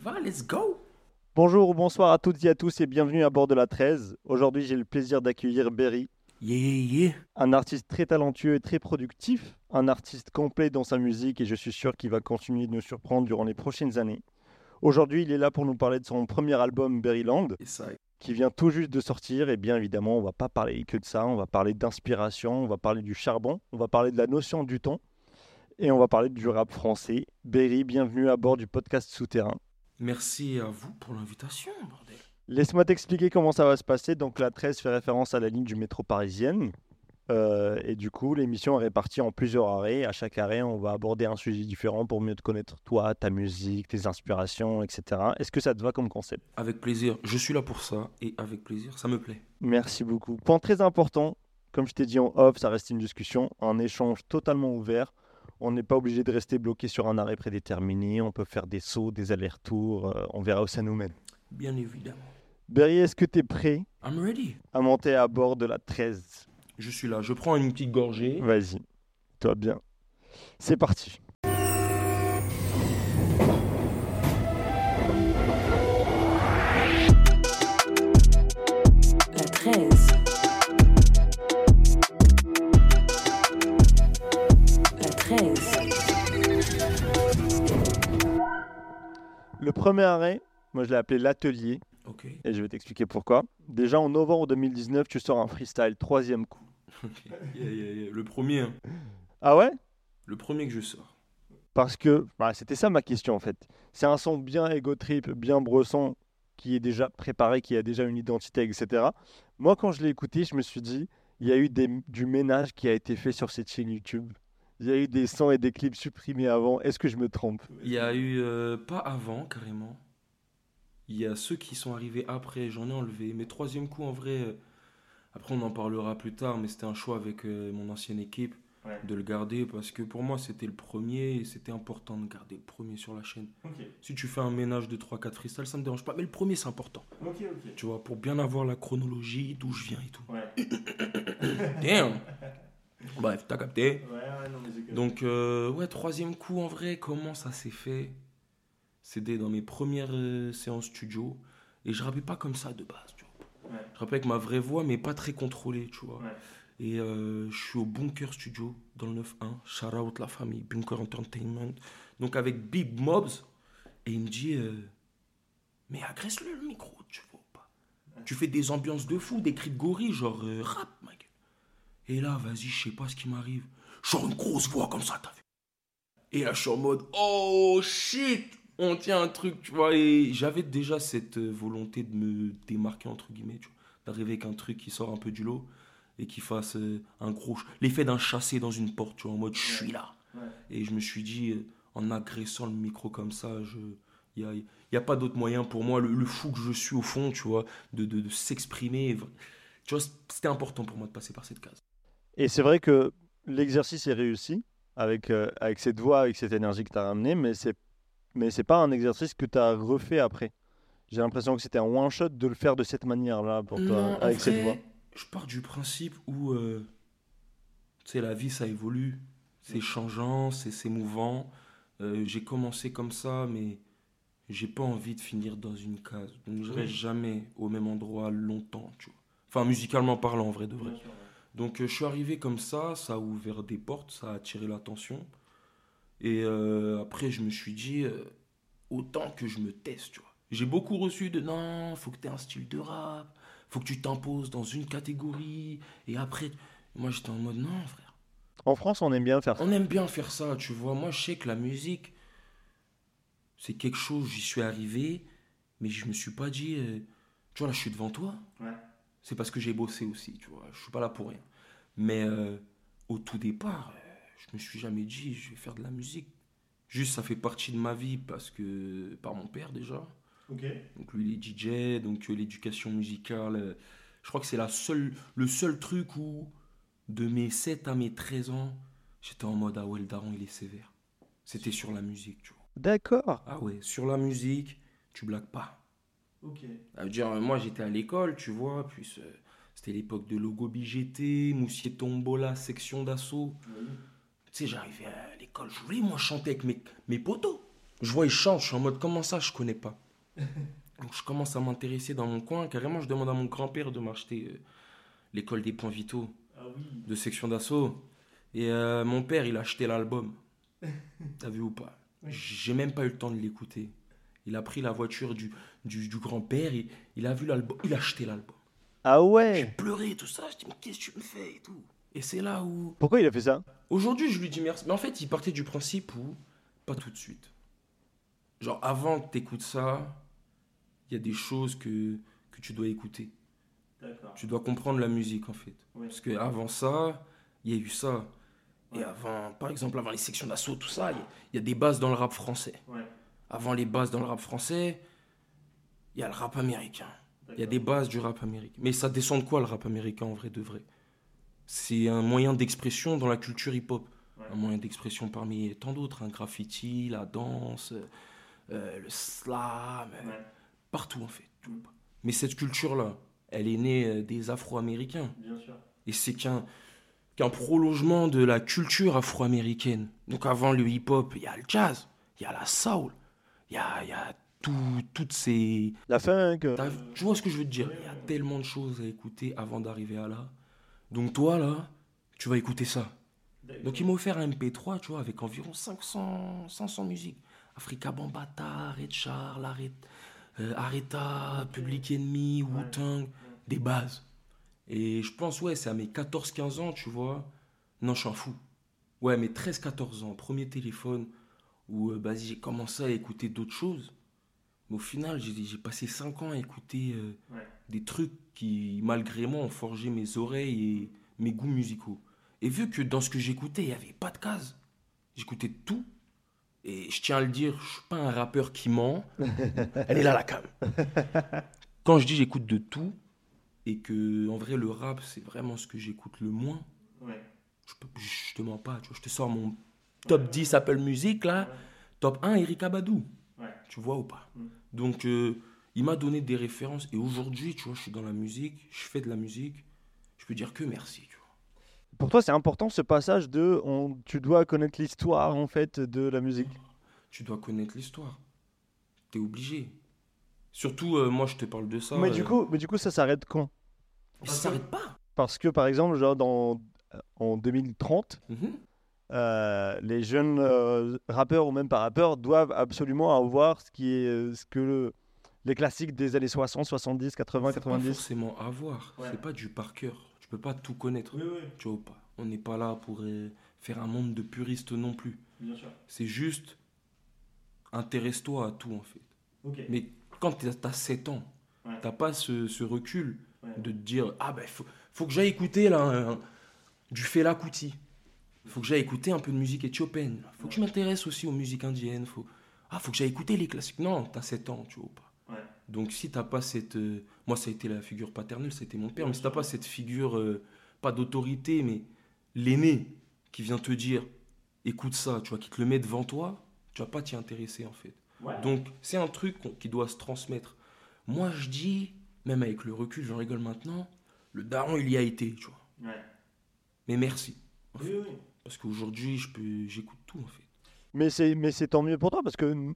va, let's go Bonjour ou bonsoir à toutes et à tous et bienvenue à bord de la 13. Aujourd'hui, j'ai le plaisir d'accueillir Berry, Yeah, yeah, yeah. un artiste très talentueux et très productif, un artiste complet dans sa musique et je suis sûr qu'il va continuer de nous surprendre durant les prochaines années. Aujourd'hui, il est là pour nous parler de son premier album Berryland qui vient tout juste de sortir et bien évidemment, on va pas parler que de ça, on va parler d'inspiration, on va parler du charbon, on va parler de la notion du temps et on va parler du rap français. Berry, bienvenue à bord du podcast Souterrain. Merci à vous pour l'invitation, bordel. Laisse-moi t'expliquer comment ça va se passer. Donc la 13 fait référence à la ligne du métro parisienne. Euh, et du coup, l'émission est répartie en plusieurs arrêts. À chaque arrêt, on va aborder un sujet différent pour mieux te connaître toi, ta musique, tes inspirations, etc. Est-ce que ça te va comme concept? Avec plaisir, je suis là pour ça, et avec plaisir, ça me plaît. Merci beaucoup. Point très important, comme je t'ai dit en off, ça reste une discussion, un échange totalement ouvert. On n'est pas obligé de rester bloqué sur un arrêt prédéterminé. On peut faire des sauts, des allers-retours. euh, on verra où ça nous mène. Bien évidemment. Berry, est-ce que tu es prêt I'm ready. à monter à bord de la 13 Je suis là, je prends une petite gorgée. Vas-y, toi bien. C'est parti. Le premier arrêt, moi je l'ai appelé l'atelier, et je vais t'expliquer pourquoi. Déjà en novembre 2019, tu sors un freestyle, troisième coup. ok. Yeah, yeah, yeah. Le premier, hein. Ah ouais? Le premier que je sors. Parce que, bah, c'était ça ma question en fait. C'est un son bien ego trip, bien bresson, qui est déjà préparé, qui a déjà une identité, etc. Moi quand je l'ai écouté, je me suis dit, il y a eu des- du ménage qui a été fait sur cette chaîne YouTube. Il y a eu des sons et des clips supprimés avant. Est-ce que je me trompe? Il y a eu, euh, pas avant carrément. Il y a ceux qui sont arrivés après, j'en ai enlevé. Mais troisième coup, en vrai, euh, après on en parlera plus tard, mais c'était un choix avec euh, mon ancienne équipe Ouais. de le garder parce que pour moi c'était le premier et c'était important de garder le premier sur la chaîne. Si tu fais un ménage de 3-4 freestyles, ça me dérange pas, mais le premier c'est important. Tu vois, pour bien avoir la chronologie, d'où je viens et tout. Damn! Bref, t'as capté. Donc, euh, ouais, troisième coup, en vrai, comment ça s'est fait? C'était dans mes premières euh, séances studio. Et je rappais pas comme ça de base, tu vois. Ouais. Je rappais avec ma vraie voix, mais pas très contrôlée, tu vois. Ouais. Et euh, je suis au Bunker Studio, dans le 9-1. Shout out la famille, Bunker Entertainment. Donc, avec Big Mobs. Et il me dit, mais agresse-le le micro, tu vois pas? Tu fais des ambiances de fou, des cris de gorille, genre rap, mec. Et là, vas-y, je sais pas ce qui m'arrive. Genre une grosse voix comme ça, t'as vu. Et là, je suis en mode, oh shit, on tient un truc, tu vois. Et j'avais déjà cette euh, volonté de me démarquer, entre guillemets, tu vois. D'arriver avec un truc qui sort un peu du lot et qui fasse euh, un gros. L'effet d'un chassé dans une porte, tu vois, en mode, je suis là. Et je me suis dit, euh, en agressant le micro comme ça, je. Il n'y a, y a pas d'autre moyen pour moi, le, le fou que je suis au fond, tu vois, de, de, de s'exprimer. Tu vois, c'était important pour moi de passer par cette case. Et c'est vrai que l'exercice est réussi avec, euh, avec cette voix, avec cette énergie que tu as ramenée, mais c'est mais c'est pas un exercice que tu as refait après. J'ai l'impression que c'était un one shot de le faire de cette manière-là pour toi, Non, avec cette voix. Je pars du principe où, euh, la vie, ça évolue. C'est changeant, c'est c'est mouvant. Euh, j'ai commencé comme ça, mais j'ai pas envie de finir dans une case. Donc, je reste jamais au même endroit longtemps, tu vois. Enfin, musicalement parlant, en vrai de vrai. Donc, euh, je suis arrivé comme ça, ça a ouvert des portes, ça a attiré l'attention. Et euh, après, je me suis dit, euh, autant que je me teste, tu vois. J'ai beaucoup reçu de non, faut que tu aies un style de rap, faut que tu t'imposes dans une catégorie. Et après, moi j'étais en mode non, frère. En France, on aime bien faire ça. On aime bien faire ça, tu vois. Moi, je sais que la musique, c'est quelque chose, j'y suis arrivé, mais je me suis pas dit, euh, tu vois, là, je suis devant toi. C'est parce que j'ai bossé aussi, tu vois. Je suis pas là pour rien. Mais euh, au tout départ, euh, je me suis jamais dit, je vais faire de la musique. Juste, ça fait partie de ma vie parce que, par mon père déjà. Donc lui, il est DJ, donc euh, l'éducation musicale, euh, je crois que c'est la seule, le seul truc où, de mes 7 à mes 13 ans, j'étais en mode, ah ouais, le daron, il est sévère. C'était sur la musique, tu vois. D'accord. Ah ouais, sur la musique, tu blagues pas. Ok. Ça veut dire, moi, j'étais à l'école, tu vois, puis euh, c'était l'époque de Logo BGT, Moussier Tombola, section d'assaut. Tu sais, j'arrivais à l'école, je voulais, moi, chanter avec mes, mes potos. Je vois, ils chantent, je suis en mode, comment ça, je connais pas? Donc je commence à m'intéresser dans mon coin. Carrément, je demande à mon grand-père de m'acheter euh, l'école des points vitaux Ah oui. de section d'assaut. Et euh, mon père, il a acheté l'album. T'as vu ou pas? Oui. J'ai même pas eu le temps de l'écouter. Il a pris la voiture du, du, du grand-père, il, il a vu l'album, il a acheté l'album. Ah J'ai ouais pleuré, tout ça. Je dis, mais qu'est-ce que tu me fais et tout. Et c'est là où. Pourquoi il a fait ça? Aujourd'hui, je lui dis merci. Mais en fait, il partait du principe où. Pas tout de suite. Genre, avant que t'écoutes ça, il y a des choses que, que tu dois écouter. Tu dois comprendre la musique, en fait. Ouais. Parce qu'avant ça, il y a eu ça. Et avant, par exemple, avant les sections d'assaut, tout ça, il y a- il y, a des bases dans le rap français. Ouais. Avant les bases dans le rap français, il y a le rap américain. Il y a des bases du rap américain. Mais ça descend de quoi le rap américain en vrai de vrai? C'est un moyen d'expression dans la culture hip-hop. Ouais. Un moyen d'expression parmi tant d'autres. Un graffiti, la danse, euh, le slam, euh, partout en fait. Mais cette culture-là, elle est née euh, des Afro-Américains. Bien sûr. Et c'est qu'un qu'un prolongement de la culture afro-américaine. Donc avant le hip-hop, il y a le jazz, il y a la soul, il y a, il y a tout- toutes ces... La funk. euh, T'as- Tu vois ce que je veux te dire? Il y a tellement de choses à écouter avant d'arriver à là. Donc toi, là, tu vas écouter ça. Donc il m'a offert un MP3, tu vois, avec environ 500, 500 musiques. Africa Bambata, Red Aret- euh, Areta, Public Enemy, Wu-Tang, des bases. Et je pense, ouais, c'est à mes 14-15 ans, tu vois. Non, je suis un fou. Ouais, mes 13-14 ans, premier téléphone, où euh, bah, j'ai commencé à écouter d'autres choses. Mais au final, j'ai passé 5 ans à écouter euh, Ouais. des trucs qui, malgré moi, ont forgé mes oreilles et mes goûts musicaux. Et vu que dans ce que j'écoutais, il n'y avait pas de case, j'écoutais de tout. Et je tiens à le dire, je suis pas un rappeur qui ment. Elle est là la cam. Quand je dis j'écoute de tout, et que en vrai le rap c'est vraiment ce que j'écoute le moins, Ouais. je, peux, je te mens pas, tu vois, je te sors mon top 10 Apple Music là, top 1 Erika Badou. Tu vois ou pas Mm. Donc euh, il m'a donné des références et aujourd'hui, tu vois, je suis dans la musique, je fais de la musique, je peux dire que merci, tu vois. Pour toi, c'est important ce passage de on, tu dois connaître l'histoire en fait de la musique. Tu dois connaître l'histoire. T'es obligé. Surtout, euh, moi, je te parle de ça. mais euh, du coup, mais du coup, ça s'arrête quand? Ça s'arrête pas. Parce que par exemple, genre dans en 2030, Mhm. Euh, les jeunes euh, rappeurs ou même pas rappeurs doivent absolument avoir ce qui est euh, ce que le- les classiques des années 60, 70, 80, C'est pas 90. forcément avoir. Ouais. C'est pas du par cœur. Tu peux pas tout connaître. oui, Tu vois pas? On n'est pas là pour euh, faire un monde de puristes non plus. bien sûr. C'est juste intéresse-toi à tout en fait. Ok. Mais quand tu as 7 ans, Ouais. t'as pas ce, ce recul Ouais. de te dire ah ben faut, faut que j'aille écouter là un- du Fela Kuti. Faut que j'aille écouter un peu de musique éthiopienne. Faut que je m'intéresse aussi aux musiques indiennes. Faut ah faut que j'aille écouter les classiques. Non, t'as 7 ans, tu vois pas. Ouais. Donc si t'as pas cette euh, moi ça a été la figure paternelle, c'était mon père, mais si t'as pas cette figure euh, pas d'autorité mais l'aîné qui vient te dire écoute ça, tu vois, qui te le met devant toi, tu vas pas t'y intéresser en fait. Donc c'est un truc qui doit se transmettre. Moi je dis, même avec le recul, j'en rigole maintenant, le daron il y a été, tu vois. Mais merci. en fait. Parce qu'aujourd'hui je peux, j'écoute tout en fait. Mais c'est mais c'est tant mieux pour toi parce que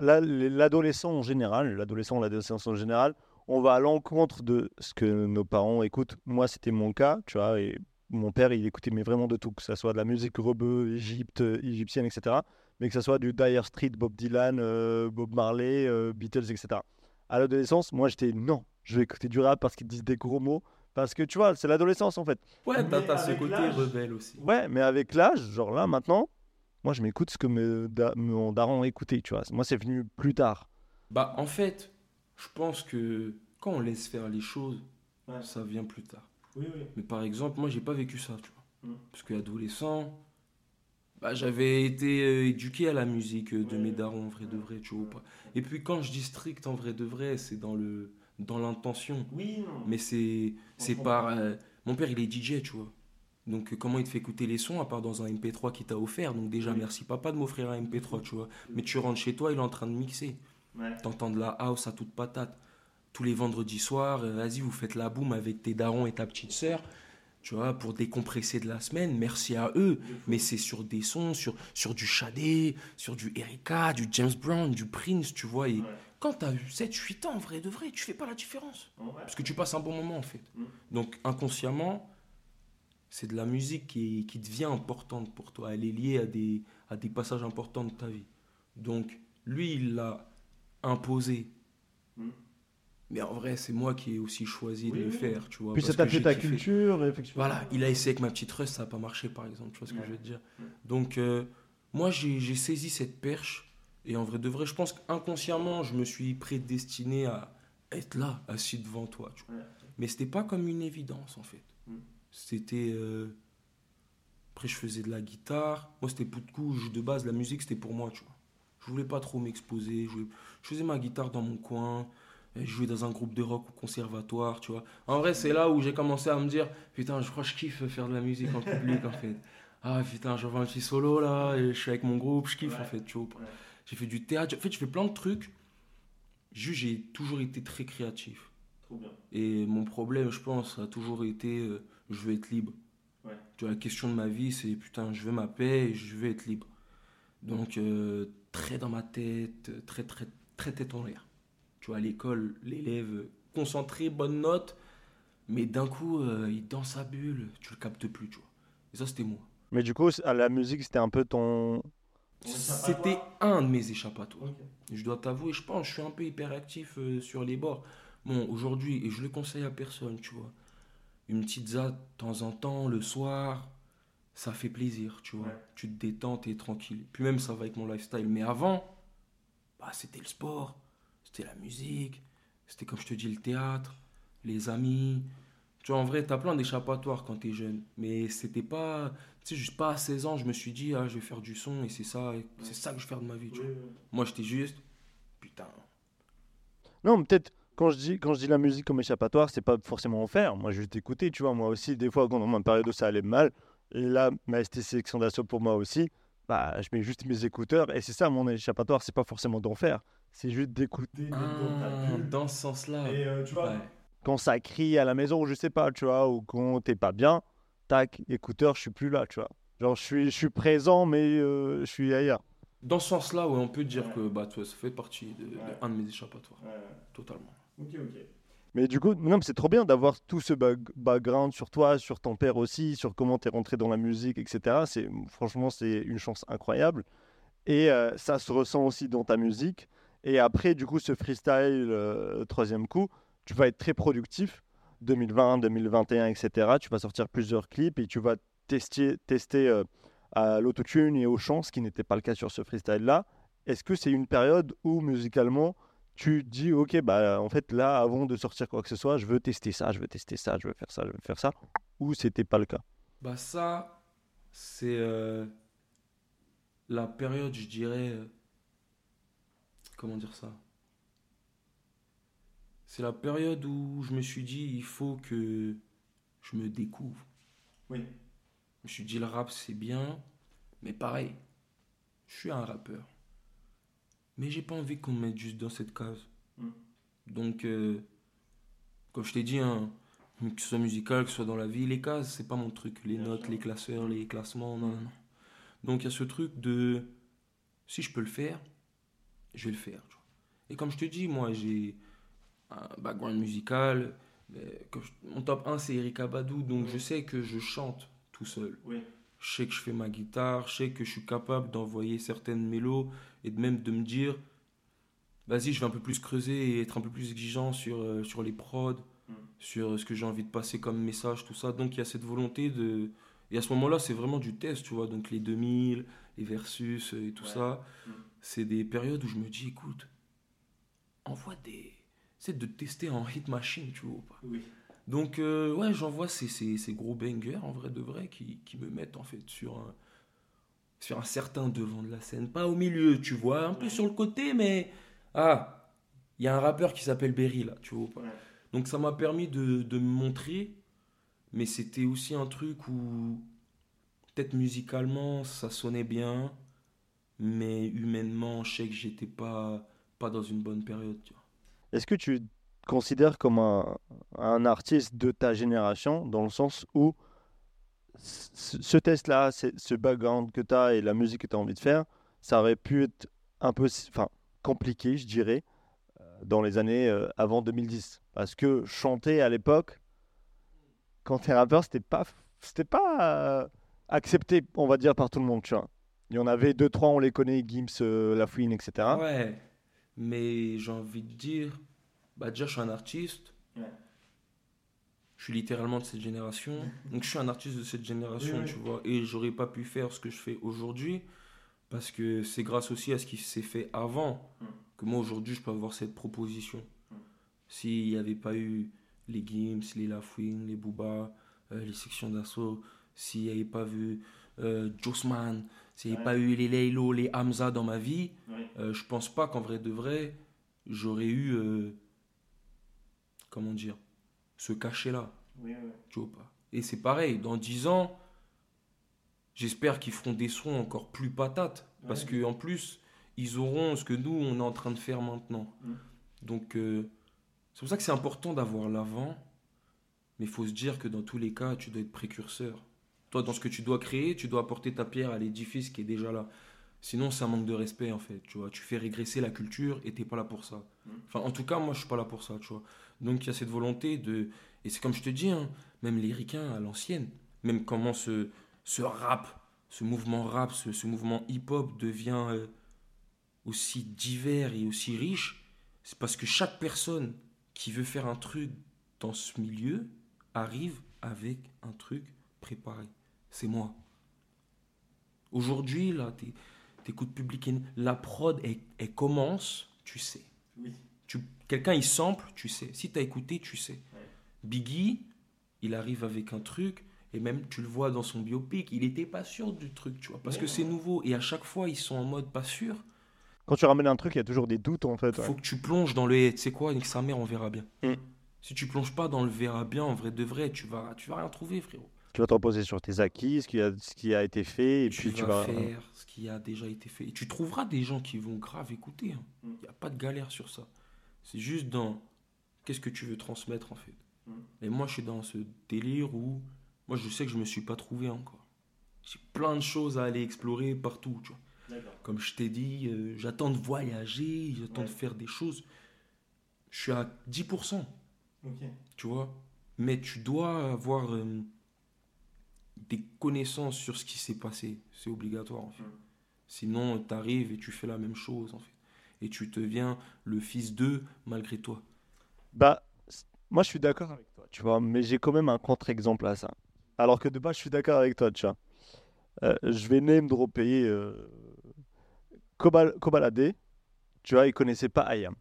là, les- l'adolescent en général, l'adolescent, l'adolescence en général, on va à l'encontre de ce que nos parents écoutent. Moi, c'était mon cas, tu vois, et mon père, il écoutait mais vraiment de tout, que ce soit de la musique rebeu, Égypte, égyptienne, etc. Mais que ce soit du Dire Street, Bob Dylan, euh, Bob Marley, euh, Beatles, etc. À l'adolescence, moi, j'étais non, je vais écouter du rap parce qu'ils disent des gros mots. Parce que tu vois, c'est l'adolescence en fait. Ouais, t'as, ce côté rebelle aussi. Ouais, mais avec l'âge, genre là maintenant, moi je m'écoute ce que me, da- mon daron écoutait, tu vois. Moi c'est venu plus tard. Bah en fait, je pense que quand on laisse faire les choses, Ouais. ça vient plus tard. Oui, oui. Mais par exemple, moi, j'ai pas vécu ça, tu vois. Mm. Parce qu'adolescent, bah, j'avais été euh, éduqué à la musique euh, de Ouais. mes darons, en vrai de vrai, tu vois ou pas. Et puis quand je dis strict, en vrai de vrai, c'est dans le dans l'intention. Oui, non. Mais c'est c'est par... euh, mon père, il est DJ, tu vois. Donc euh, comment il te fait écouter les sons à part dans un MP3 qu'il t'a offert? Donc déjà, Oui. merci papa de m'offrir un MP3, tu vois. Mais tu rentres chez toi, il est en train de mixer. Ouais. T'entends de la house à toute patate. Tous les vendredis soirs, euh, vas-y, vous faites la boum avec tes darons et ta petite sœur. Tu vois, pour décompresser de la semaine, merci à eux. Mais c'est sur des sons, sur, sur du Shadé, sur du Erika, du James Brown, du Prince, tu vois. Et quand tu as 7-8 ans, en vrai de vrai, tu fais pas la différence. Parce que tu passes un bon moment, en fait. Mm. Donc, inconsciemment, c'est de la musique qui, qui devient importante pour toi. Elle est liée à des, à des passages importants de ta vie. Donc, lui, il l'a imposé. Mm. Mais en vrai, c'est moi qui ai aussi choisi Oui, de le oui. faire, tu vois. Puis ça parce t'a fait j'ai ta kiffé. culture, effectivement. Voilà, il a essayé avec ma petite Rust, ça n'a pas marché, par exemple, tu vois ce que Ouais. je veux te dire. Mm. Donc, euh, moi, j'ai j'ai saisi cette perche, et en vrai de vrai, je pense qu'inconsciemment, je me suis prédestiné à être là, assis devant toi, tu vois. Ouais. Mais c'était pas comme une évidence, en fait. Mm. C'était... euh, Après, je faisais de la guitare. Moi, c'était pour de couche. De base, la musique, c'était pour moi, tu vois. Je voulais pas trop m'exposer. Je, je faisais ma guitare dans mon coin. Je jouais dans un groupe de rock au conservatoire, tu vois. En vrai, c'est là où j'ai commencé à me dire Putain, je crois que je kiffe faire de la musique en public, en fait. Ah putain, j'envoie un petit solo là, et je suis avec mon groupe, je kiffe Ouais. en fait, tu vois. Ouais. J'ai fait du théâtre, en fait, je fais plein de trucs. Juste, j'ai toujours été très créatif. Trop bien. Et mon problème, je pense, a toujours été euh, je veux être libre. Ouais. Tu vois, la question de ma vie, c'est putain, je veux ma paix et je veux être libre. Donc, euh, très dans ma tête, euh, très, très, très tête en l'air. Tu vois, à l'école, l'élève concentré, bonne note, mais d'un coup, euh, il est dans sa bulle, tu le captes plus, tu vois. Et ça, c'était moi. Mais du coup, à la musique, c'était un peu ton. C'était un de mes échappatoires. Je dois t'avouer, je pense, je suis un peu hyperactif euh, sur les bords. Bon, aujourd'hui, et je le conseille à personne, tu vois. Une petite za de temps en temps, le soir, ça fait plaisir, tu vois. Ouais. Tu te détends, t'es tranquille. Puis même, ça va avec mon lifestyle. Mais avant, bah, c'était le sport, c'était la musique, c'était comme je te dis, le théâtre, les amis. Tu vois, en vrai, t'as plein d'échappatoires quand t'es jeune. Mais c'était pas. Tu sais, juste pas à 16 ans, je me suis dit, ah, je vais faire du son et c'est ça, et c'est ça que je vais faire de ma vie, tu vois. Moi, j'étais juste. Putain. Non, mais peut-être quand je dis quand je dis la musique comme échappatoire, c'est pas forcément en faire. Moi, juste écouter, tu vois. Moi aussi, des fois, quand dans ma période où ça allait mal, et là, ma ST sélection d'assaut pour moi aussi, bah, je mets juste mes écouteurs et c'est ça mon échappatoire. C'est pas forcément d'en faire, c'est juste d'écouter. dans Ah, dans ce sens-là. Et euh, tu vois, Ouais. Quand ça crie à la maison, je sais pas, tu vois, ou quand t'es pas bien, tac, écouteur, je suis plus là, tu vois. Genre, je suis, je suis présent, mais euh, je suis ailleurs. Dans ce sens-là, ouais, on peut dire Ouais. que bah, toi, ça fait partie de, de un de mes échappatoires. Totalement. Mais du coup, non, mais c'est trop bien d'avoir tout ce bag- background sur toi, sur ton père aussi, sur comment tu es rentré dans la musique, etc. C'est, franchement, c'est une chance incroyable. Et euh, ça se ressent aussi dans ta musique. Et après, du coup, ce freestyle, euh, troisième coup, tu vas être très productif. 2020, 2021, etc. Tu vas sortir plusieurs clips et tu vas tester, tester euh, à l'autotune et au chant, ce qui n'était pas le cas sur ce freestyle-là. Est-ce que c'est une période où musicalement, tu dis, ok, bah en fait là, avant de sortir quoi que ce soit, je veux tester ça, je veux tester ça, je veux faire ça, je veux faire ça, ou c'était pas le cas? Bah, ça, c'est euh, la période, je dirais. euh, Comment dire ça? C'est la période où je me suis dit, il faut que je me découvre. Oui. Je me suis dit, le rap, c'est bien, mais pareil, je suis un rappeur. Mais j'ai pas envie qu'on me mette juste dans cette case. Mm. Donc, euh, comme je t'ai dit, hein, que ce soit musical, que ce soit dans la vie, les cases, c'est pas mon truc. Les Bien notes, sûr. les classeurs, les classements, non, non, non. Donc, il y a ce truc de si je peux le faire, je vais le faire. Et comme je te dis, moi, j'ai un background musical. je- mon top 1, c'est Erika Badou, donc je sais que je chante tout seul. Oui. Je sais que je fais ma guitare, je sais que je suis capable d'envoyer certaines mélos et de même de me dire vas-y, je vais un peu plus creuser et être un peu plus exigeant sur, euh, sur les prods, Mm. sur ce que j'ai envie de passer comme message, tout ça. Donc il y a cette volonté de. Et à ce moment-là, c'est vraiment du test, tu vois. Donc les 2000, les versus euh, et tout Ouais. ça, Mm. c'est des périodes où je me dis écoute, envoie des. C'est de tester en hit machine, tu vois. ou pas. Oui. Donc, euh, ouais, j'envoie ces, ces, ces gros bangers, en vrai de vrai, qui, qui me mettent en fait sur un, sur un certain devant de la scène. Pas au milieu, tu vois, un peu sur le côté, mais. Ah, il y a un rappeur qui s'appelle Berry là, tu vois. ou pas. Ouais. Donc, ça m'a permis de, de me montrer, mais c'était aussi un truc où, peut-être musicalement, ça sonnait bien, mais humainement, je sais que j'étais pas, pas dans une bonne période, tu vois. Est-ce que tu te considères comme un, un artiste de ta génération, dans le sens où ce test-là, ce background que tu as et la musique que tu as envie de faire, ça aurait pu être un peu enfin, compliqué, je dirais, euh, dans les années euh, avant 2010. Parce que chanter à l'époque, quand tu es rappeur, c'était pas, pas euh, accepté, on va dire, par tout le monde, tu vois. Il y en avait deux, trois, on les connaît, Gims, euh, Lafouine, etc. Ouais, mais j'ai envie de dire, bah déjà je suis un artiste, Ouais. je suis littéralement de cette génération, donc je suis un artiste de cette génération, Oui, oui. tu vois, et j'aurais pas pu faire ce que je fais aujourd'hui, parce que c'est grâce aussi à ce qui s'est fait avant, Mm. que moi aujourd'hui je peux avoir cette proposition. Mm. S'il n'y avait pas eu les Gims, les Lafouine, les Booba, euh, les sections d'assaut, s'il n'y avait pas vu euh, Jossman, s'il n'y Ouais. pas eu les Laylo, les Hamza dans ma vie, euh, je pense pas qu'en vrai de vrai, j'aurais eu. euh, comment dire Ce cachet-là. Tu vois pas? Et c'est pareil, dans 10 ans, j'espère qu'ils feront des sons encore plus patates. Parce Ouais. que en plus, ils auront ce que nous, on est en train de faire maintenant. Donc, euh, c'est pour ça que c'est important d'avoir l'avant. Mais il faut se dire que dans tous les cas, tu dois être précurseur. Toi, dans ce que tu dois créer, tu dois apporter ta pierre à l'édifice qui est déjà là. Sinon, c'est un manque de respect, en fait. Tu vois, tu fais régresser la culture et t'es pas là pour ça. Mm. Enfin, en tout cas, moi, je suis pas là pour ça, tu vois. Donc, il y a cette volonté de. Et c'est comme je te dis, hein, même les ricains à l'ancienne, même comment ce, ce rap, ce mouvement rap, ce, ce mouvement hip-hop devient euh, aussi divers et aussi riche, c'est parce que chaque personne qui veut faire un truc dans ce milieu arrive avec un truc préparé. C'est moi. Aujourd'hui, là, t'es- t'écoutes Public Enemy, la prod, elle, elle commence, tu sais. Oui. Tu, quelqu'un, il sample, tu sais. Si t'as écouté, tu sais. Biggie, il arrive avec un truc, et même tu le vois dans son biopic, il était pas sûr du truc, tu vois, parce Ouais, que c'est nouveau. Et à chaque fois, ils sont en mode pas sûr. Quand tu ramènes un truc, il y a toujours des doutes, en fait. ouais. Faut que tu plonges dans le tu sais quoi, nique sa mère, on verra bien. Mm. Si tu plonges pas dans le verra bien, en vrai de vrai, tu vas, tu vas rien trouver, frérot. Tu vas te reposer sur tes acquis, ce qui a, ce qui a été fait, et tu puis tu vas vas... faire ce qui a déjà été fait. Et tu trouveras des gens qui vont grave écouter. Il Mm. n'y a pas de galère sur ça. C'est juste dans qu'est-ce que tu veux transmettre en fait. Mm. Et moi, je suis dans ce délire où moi, je sais que je me suis pas trouvé encore. J'ai plein de choses à aller explorer partout. Tu vois. Comme je t'ai dit, euh, j'attends de voyager, j'attends de faire des choses. Je suis à 10%, tu vois. Mais tu dois avoir euh, des connaissances sur ce qui s'est passé. C'est obligatoire, en fait. Mm. Sinon, tu arrives et tu fais la même chose, en fait. Et tu deviens le fils d'eux malgré toi. Bah, moi, je suis d'accord avec toi, tu vois, mais j'ai quand même un contre-exemple à ça. Alors que de base, je suis d'accord avec toi, tu vois. Euh, je vais name dropper euh, Kobal- Kobalade, tu vois, il connaissait pas Ayam,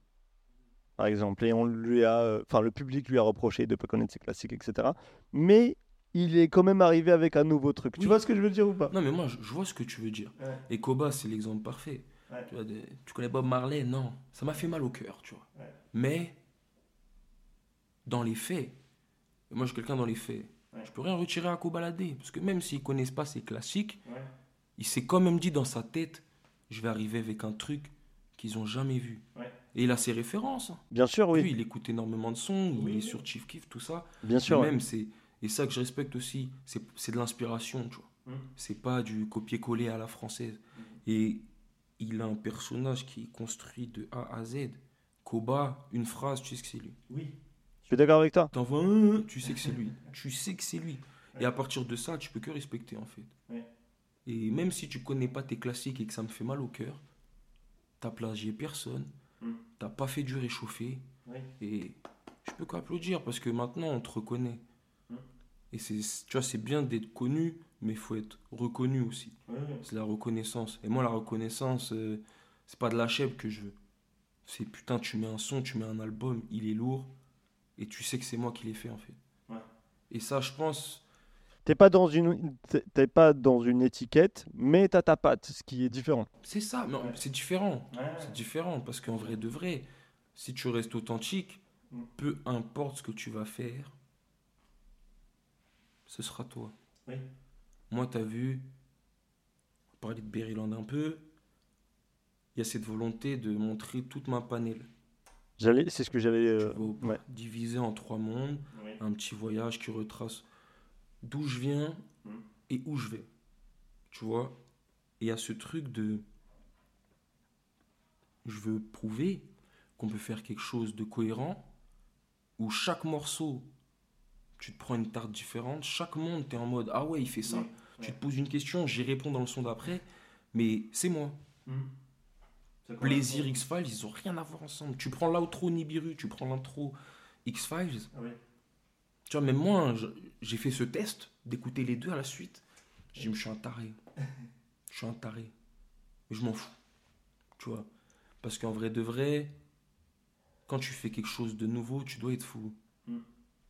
par exemple, et on lui a, euh, enfin, le public lui a reproché de pas connaître ses classiques, etc. Mais il est quand même arrivé avec un nouveau truc. Tu vois ce que je veux dire ou pas? Non, mais moi, je, je vois ce que tu veux dire. Et Koba, c'est l'exemple parfait. Ouais. Tu, vois, des- tu connais Bob Marley? Non. Ça m'a fait mal au cœur, tu vois. Ouais. Mais, dans les faits, moi, je suis quelqu'un dans les faits, je peux rien retirer à Kobalade. Parce que même s'ils connaissent pas ses classiques, il s'est quand même dit dans sa tête je vais arriver avec un truc qu'ils ont jamais vu. Et il a ses références. Bien sûr, oui, il écoute énormément de sons, Oui, il est sur Chief Keef, tout ça. bien sûr. Et ouais. même, c'est et ça que je respecte aussi, c'est c'est de l'inspiration, tu vois. Mm. C'est pas du copier-coller à la française. Et il a un personnage qui est construit de A à Z. Koba, une phrase, tu sais que c'est lui? Je suis d'accord avec toi. T'envoies un, tu sais que c'est lui. Tu sais que c'est lui. Et à partir de ça, tu peux que respecter en fait. Ouais. Et même si tu connais pas tes classiques et que ça me fait mal au cœur, t'as plagié personne, Mm. t'as pas fait du réchauffé. Et je peux qu'applaudir parce que maintenant on te reconnaît. Et c'est, tu vois, c'est bien d'être connu, mais il faut être reconnu aussi. C'est la reconnaissance. Et moi, la reconnaissance, euh, c'est pas de la chèvre que je veux. C'est putain, tu mets un son, tu mets un album, il est lourd, et tu sais que c'est moi qui l'ai fait en fait. Ouais. Et ça, je pense, T'es pas dans une, t'es- pas dans une étiquette, mais t'as ta patte, ce qui est différent. c'est ça, mais c'est différent. C'est différent parce qu'en vrai de vrai, si tu restes authentique, Mm. peu importe ce que tu vas faire, ce sera toi. Oui. Moi, tu as vu, on va parler de Berryland un peu, il y a cette volonté de montrer toute ma panel. J'allais, c'est ce que j'allais. euh, ouais. Divisé en trois mondes, un petit voyage qui retrace d'où je viens, Mm. et où je vais. Tu vois Et il y a ce truc de. Je veux prouver qu'on peut faire quelque chose de cohérent, où chaque morceau, tu te prends une tarte différente, chaque monde, tu es en mode Ah ouais, il fait ça. Tu ouais. te poses une question, j'y réponds dans le son d'après, mais c'est moi. Ça Plaisir. X-Files, ils ont rien à voir ensemble. Tu prends l'outro Nibiru, tu prends l'intro X-Files. Ah. Tu vois, même moi, j'ai fait ce test d'écouter les deux à la suite. Je dis, je suis un taré. Je suis un taré. Mais je m'en fous. Tu vois. Parce qu'en vrai de vrai, quand tu fais quelque chose de nouveau, tu dois être fou. Mm.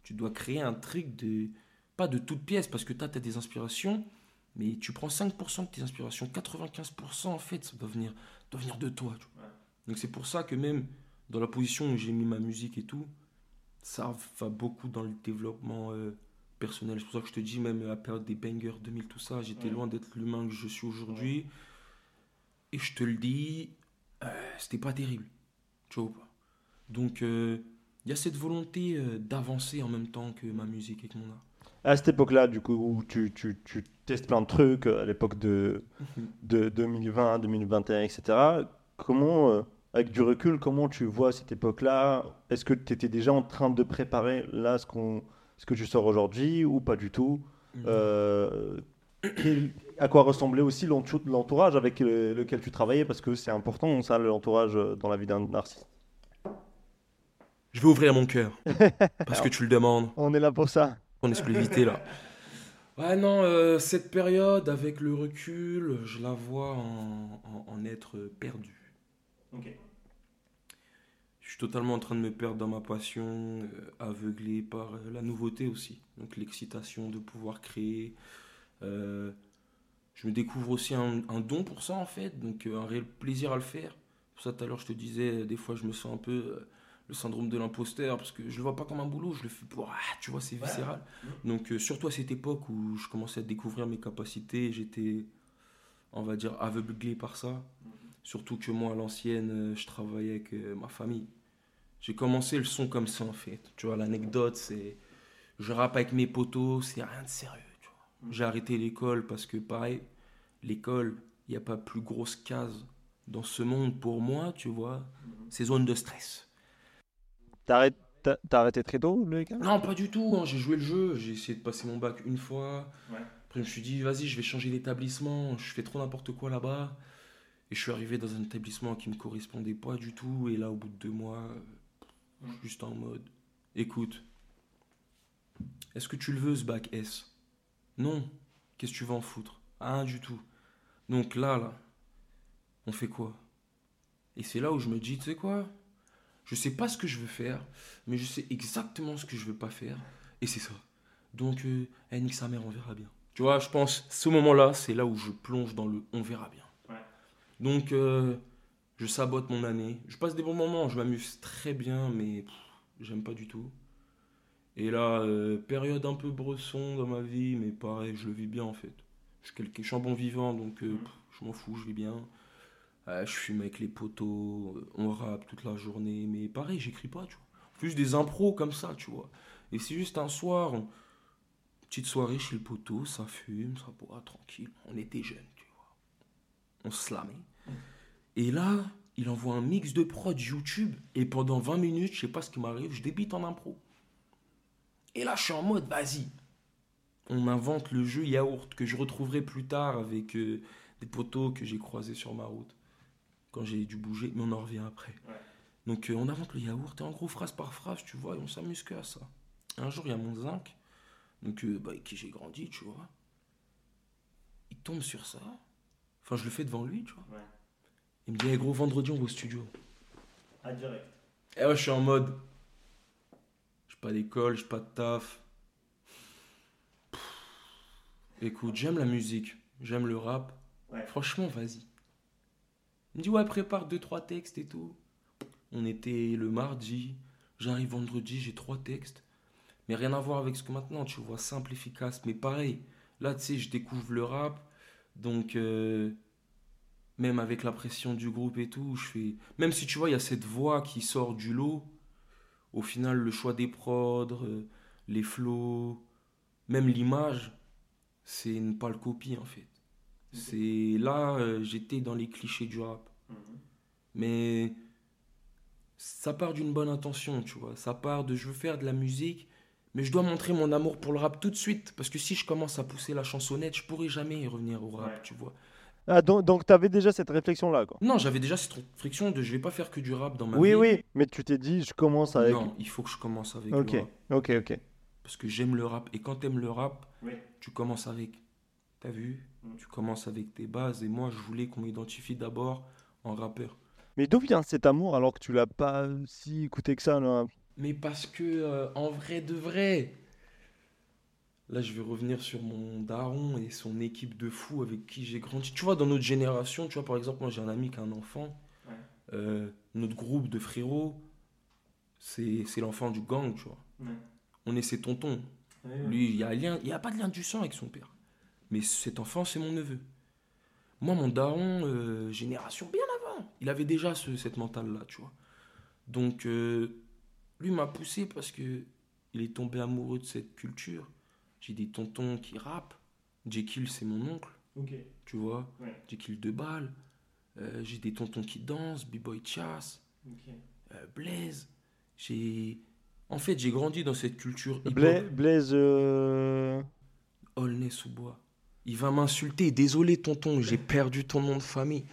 Tu dois créer un truc de. Pas de toute pièce, parce que tu as, des inspirations, mais tu prends 5% de tes inspirations, 95% en fait, ça doit venir, doit venir de toi. tu vois. Ouais. Donc c'est pour ça que même dans la position où j'ai mis ma musique et tout, ça va beaucoup dans le développement euh, personnel. C'est pour ça que je te dis, même à la période des bangers 2000, tout ça, j'étais Ouais. loin d'être l'humain que je suis aujourd'hui. Et je te le dis, euh, c'était pas terrible. Tu vois ou pas? Donc, euh, il y a cette volonté euh, d'avancer en même temps que ma musique et que mon art. À cette époque-là, du coup, où tu, tu, tu testes plein de trucs, euh, à l'époque de, de 2020, 2021, etc., comment, euh, avec du recul, comment tu vois cette époque-là? Est-ce que tu étais déjà en train de préparer là ce, qu'on, ce que tu sors aujourd'hui ou pas du tout? Euh, quel- À quoi ressemblait aussi l'entou- l'entourage avec le- lequel tu travaillais? Parce que c'est important, ça, l'entourage dans la vie d'un artiste. Je vais ouvrir mon cœur. parce que tu le demandes. On est là pour ça. En exclusivité là. Ouais, non, euh, cette période, avec le recul, je la vois en, en- en être perdu. Je suis totalement en train de me perdre dans ma passion, euh, aveuglé par euh, la nouveauté aussi. Donc l'excitation de pouvoir créer. Euh, je me découvre aussi un, un don pour ça en fait, donc euh, un réel plaisir à le faire. Pour ça tout à l'heure je te disais, euh, des fois je me sens un peu euh, le syndrome de l'imposteur, parce que je le vois pas comme un boulot, je le fais pour... Ah, tu vois, c'est viscéral. Donc euh, surtout à cette époque où je commençais à découvrir mes capacités, j'étais, on va dire, aveuglé par ça. Surtout que moi, à l'ancienne, euh, je travaillais avec euh, ma famille. J'ai commencé le son comme ça, en fait. Tu vois, l'anecdote, c'est... Je rappe avec mes potos, c'est rien de sérieux, tu vois. J'ai arrêté l'école parce que, pareil, l'école, il n'y a pas plus grosse case dans ce monde pour moi, tu vois. C'est zone de stress. T'as arrêté, t'as- t'as arrêté très tôt, le gars? Non, pas du tout. hein. J'ai joué le jeu. J'ai essayé de passer mon bac une fois. Ouais. Après, je me suis dit, vas-y, je vais changer d'établissement. Je fais trop n'importe quoi là-bas. Et je suis arrivé dans un établissement qui me correspondait pas du tout. Et là, au bout de deux mois, euh, je suis juste en mode, écoute, est-ce que tu le veux ce bac S? Non. Qu'est-ce que tu vas en foutre? Ah, du tout. Donc là, là, on fait quoi? Et c'est là où je me dis, tu sais quoi? Je sais pas ce que je veux faire, mais je sais exactement ce que je veux pas faire. Et c'est ça. Donc, euh, eh, nique sa mère, on verra bien. Tu vois, je pense, ce moment-là, c'est là où je plonge dans le on verra bien. Ouais. Donc, euh, je sabote mon année. Je passe des bons moments, je m'amuse très bien, mais j'aime pas du tout. Et là, euh, période un peu bresson dans ma vie, mais pareil, je le vis bien en fait. Je suis, quelqu'un- je suis un bon vivant, donc euh, pff, je m'en fous, je vis bien. Euh, je fume avec les potos, euh, on rappe toute la journée, mais pareil, j'écris pas, tu vois. Juste des impros comme ça, tu vois. Et c'est juste un soir, on- petite soirée chez le poteau, ça fume, ça boit, tranquille. On était jeunes, tu vois. On se slamait. Et là, il envoie un mix de prod YouTube, et pendant 20 minutes, je sais pas ce qui m'arrive, je débite en impro. Et là, je suis en mode, vas-y. On invente le jeu yaourt que je retrouverai plus tard avec euh, des poteaux que j'ai croisés sur ma route. Quand j'ai dû bouger, mais on en revient après. Donc euh, on invente le yaourt et en gros phrase par phrase, tu vois, et on s'amuse que à ça. Un jour, il y a mon zinc, donc euh, bah, avec qui j'ai grandi, tu vois. Il tombe sur ça. Enfin, je le fais devant lui, tu vois. Ouais. Il me dit, hey, gros, vendredi, on va au studio. Ah, direct. Et ouais, je suis en mode. J'ai pas d'école, j'ai pas de taf. Pff. Écoute, j'aime la musique, j'aime le rap. Ouais. Franchement, vas-y. Il me dit, ouais, prépare deux, trois textes et tout. On était le mardi, j'arrive vendredi, j'ai trois textes. Mais rien à voir avec ce que maintenant, tu vois, simple, efficace. Mais pareil, là, tu sais, je découvre le rap. Donc, euh, même avec la pression du groupe et tout, je fais. Même si tu vois, il y a cette voix qui sort du lot, au final, le choix des prods, euh, les flows, même l'image, c'est une pâle copie en fait. C'est là, euh, j'étais dans les clichés du rap. Mais ça part d'une bonne intention, tu vois. Ça part de je veux faire de la musique, mais je dois montrer mon amour pour le rap tout de suite. Parce que si je commence à pousser la chansonnette, je pourrai jamais y revenir au rap, Ouais. tu vois. Ah, donc, donc tu avais déjà cette réflexion-là, quoi. Non, j'avais déjà cette friction de je vais pas faire que du rap dans ma Oui, vie. oui, mais tu t'es dit, je commence avec. Non, il faut que je commence avec Ok, le rap. ok, ok. Parce que j'aime le rap. Et quand t'aimes le rap, Oui. tu commences avec. T'as vu? Mm. Tu commences avec tes bases. Et moi, je voulais qu'on m'identifie d'abord en rappeur. Mais d'où vient cet amour alors que tu l'as pas si écouté que ça là? Mais parce que, euh, en vrai de vrai, là, je vais revenir sur mon daron et son équipe de fous avec qui j'ai grandi. Tu vois, dans notre génération, tu vois, par exemple, moi, j'ai un ami qui a un enfant. Ouais. Euh, notre groupe de frérots, c'est c'est l'enfant du gang, tu vois. Ouais. On est ses tontons. Lui, il n'y a, lien- il y a pas de lien du sang avec son père. Mais cet enfant, c'est mon neveu. Moi, mon daron, euh, génération bien il avait déjà ce, cette mentale-là, tu vois. Donc, euh, lui m'a poussé parce que il est tombé amoureux de cette culture. J'ai des tontons qui rappent. Jekyll, c'est mon oncle, Ok. tu vois? Ouais. Jekyll de balle. Euh, j'ai des tontons qui dansent, B-Boy Chass, Ok. euh, Blaze. J'ai... En fait, j'ai grandi dans cette culture. Bla- Blaise. euh, Aulnay-sous-Bois. Il va m'insulter. Désolé, tonton, j'ai perdu ton nom de famille.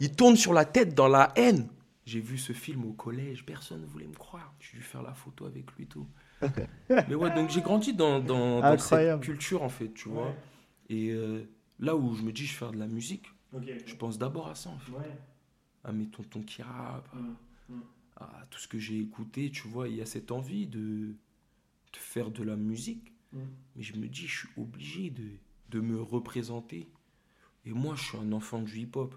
Il tourne sur la tête dans la haine. J'ai vu ce film au collège. Personne ne voulait me croire. J'ai dû faire la photo avec lui, tout. Mais ouais, donc j'ai grandi dans, dans, dans cette culture, en fait, tu vois. Ouais. Et euh, là où je me dis, je vais faire de la musique, je pense d'abord à ça, en fait. Ouais. À mes tontons qui rappent, Mm. à tout ce que j'ai écouté, tu vois. Il y a cette envie de, de faire de la musique. Mm. Mais je me dis, je suis obligé de, de me représenter. Et moi, je suis un enfant du hip-hop.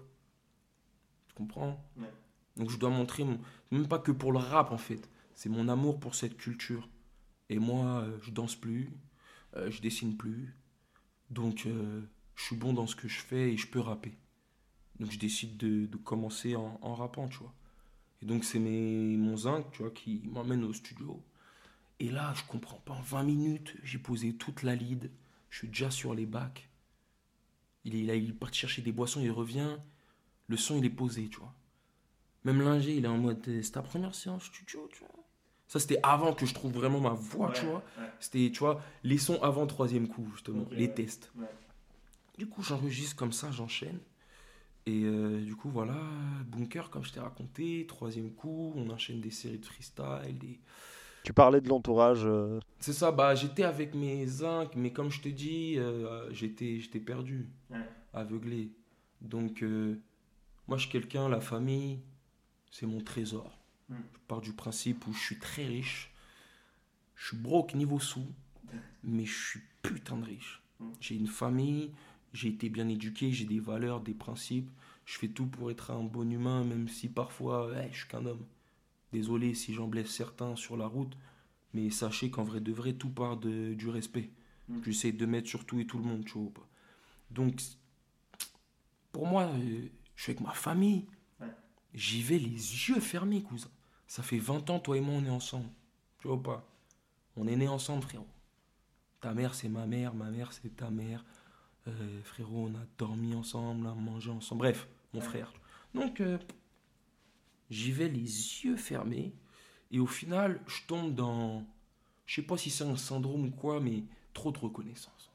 Tu comprends Ouais. Donc je dois montrer, mon... même pas que pour le rap en fait, c'est mon amour pour cette culture. Et moi, euh, je danse plus, euh, je dessine plus. Donc euh, je suis bon dans ce que je fais et je peux rapper. Donc je décide de, de commencer en, en rappant, tu vois. Et donc c'est mes, mon zinc, tu vois, qui m'emmène au studio. Et là, je comprends pas, en 20 minutes, j'ai posé toute la lead. Je suis déjà sur les bacs. Il est, il est parti chercher des boissons, il revient. Le son, il est posé, tu vois. Même l'ingé, il est en mode, euh, c'est ta première séance studio, tu vois. Ça, c'était avant que je trouve vraiment ma voix, tu vois. ouais. C'était, tu vois, les sons avant troisième coup, justement, les ouais. tests. Ouais. Du coup, j'enregistre comme ça, j'enchaîne. Et euh, du coup, voilà, Bunker, comme je t'ai raconté, troisième coup, on enchaîne des séries de freestyle, des... Tu parlais de l'entourage. euh, C'est ça, bah j'étais avec mes zinc, mais comme je te dis, euh, j'étais, j'étais perdu, Ouais. aveuglé. Donc, euh, moi, je suis quelqu'un, la famille, c'est mon trésor. Mm. Je pars du principe où je suis très riche, je suis broke niveau sous, mais je suis putain de riche. Mm. J'ai une famille, j'ai été bien éduqué, j'ai des valeurs, des principes. Je fais tout pour être un bon humain, même si parfois, ouais, je suis qu'un homme. Désolé si j'en blesse certains sur la route, mais sachez qu'en vrai de vrai, tout part de, du respect. Mm. J'essaie de mettre sur tout et tout le monde, tu vois. Donc, pour moi, euh, je suis avec ma famille. Ouais. J'y vais les yeux fermés, cousin. Ça fait 20 ans, toi et moi, on est ensemble. Tu vois pas? On est nés ensemble, frérot. Ta mère, c'est ma mère, ma mère, c'est ta mère. Euh, frérot, on a dormi ensemble, on a mangé ensemble. Bref, mon Ouais. frère. Donc, euh, j'y vais les yeux fermés. Et au final, je tombe dans. Je sais pas si c'est un syndrome ou quoi, mais trop de reconnaissance,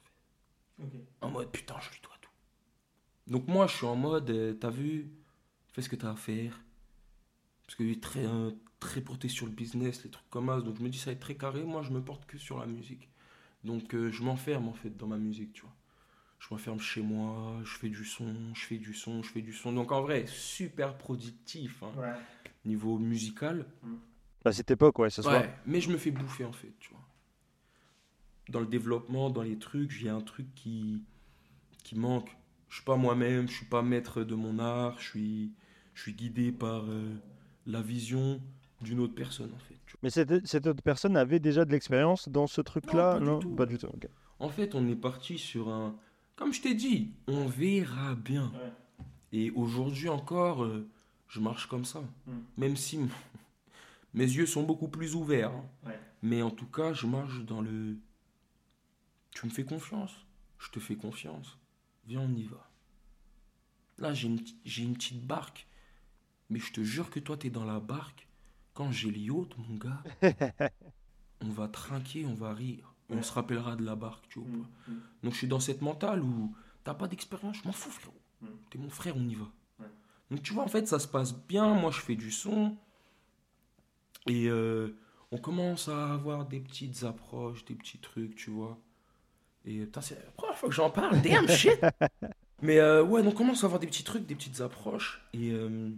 en fait. En mode, putain, je lui dois. Donc, moi, je suis en mode, euh, t'as vu, fais ce que t'as à faire. Parce que lui est très, euh, très porté sur le business, les trucs comme ça. Donc, je me dis, ça va être très carré. Moi, je me porte que sur la musique. Donc, euh, je m'enferme, en fait, dans ma musique, tu vois. Je m'enferme chez moi, je fais du son, je fais du son, je fais du son. Donc, en vrai, super productif, hein, Ouais. niveau musical. À cette époque, ouais, ce soir. Ouais, mais je me fais bouffer en fait, tu vois. Dans le développement, dans les trucs, il y a un truc qui, qui manque. Je suis pas moi-même, je suis pas maître de mon art, je suis, je suis guidé par euh, la vision d'une autre personne en fait. Mais cette, cette autre personne avait déjà de l'expérience dans ce truc-là pas du Non, tout. pas du tout. En fait, on est parti sur un... Comme je t'ai dit, on verra bien. Ouais. Et aujourd'hui encore, euh, je marche comme ça. Mm. Même si mes yeux sont beaucoup plus ouverts. hein. Ouais. Mais en tout cas, je marche dans le... Tu me fais confiance. je te fais confiance. Viens, on y va. Là, j'ai une, j'ai une petite barque. Mais je te jure que toi, t'es dans la barque. Quand j'ai le yacht, mon gars, on va trinquer, on va rire. Et on se rappellera de la barque, tu vois. Mm, pas. Donc je suis dans cette mentale où t'as pas d'expérience, je m'en fous, frérot. Mm. T'es mon frère, on y va. Donc tu vois, en fait, ça se passe bien. Moi, je fais du son. Et euh, on commence à avoir des petites approches, des petits trucs, tu vois. Et putain, c'est la première fois que j'en parle. Damn shit! Mais euh, ouais, donc on commence à avoir des petits trucs, des petites approches. Et euh,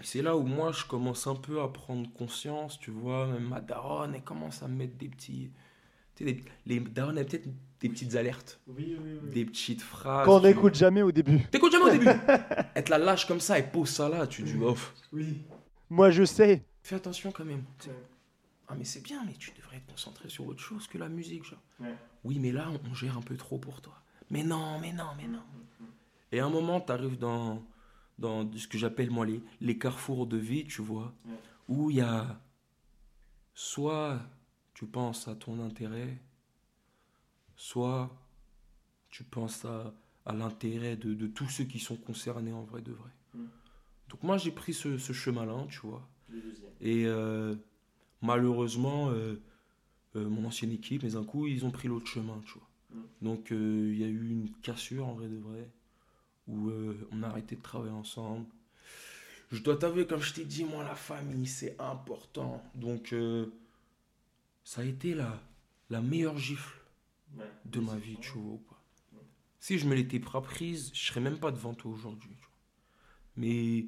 c'est là où moi, je commence un peu à prendre conscience, tu vois. Même ma daronne, elle commence à me mettre des petits. Tu sais, des- les daronnes, elles peut-être des petites alertes, Oui, oui, oui. des petites phrases. Qu'on n'écoute jamais au début. T'écoutes jamais au début. Elle te la lâche comme ça, elle pose ça là, tu dis, oh, Oui. Moi, je sais. fais attention quand même. tu sais. Ah mais c'est bien, mais tu devrais te concentrer sur autre chose que la musique, genre. Ouais. Oui, mais là, on gère un peu trop pour toi. Mais non, mais non, mais non. Et à un moment, tu arrives dans, dans ce que j'appelle moi les, les carrefours de vie, tu vois, Ouais. où il y a soit tu penses à ton intérêt, soit tu penses à, à l'intérêt de, de tous ceux qui sont concernés en vrai de vrai. Mm. Donc moi, j'ai pris ce, ce chemin-là, tu vois. Et euh, malheureusement, euh, euh, mon ancienne équipe, mais un coup, ils ont pris l'autre chemin, tu vois. Mm. Donc euh, il y a eu une cassure en vrai de vrai, où on a arrêté de travailler ensemble. Je dois t'avouer, comme je t'ai dit, moi, la famille, c'est important. Donc ça a été la, la meilleure gifle de ma vie, tu vois. Si je me l'étais pas prise, je serais même pas devant toi aujourd'hui. Mais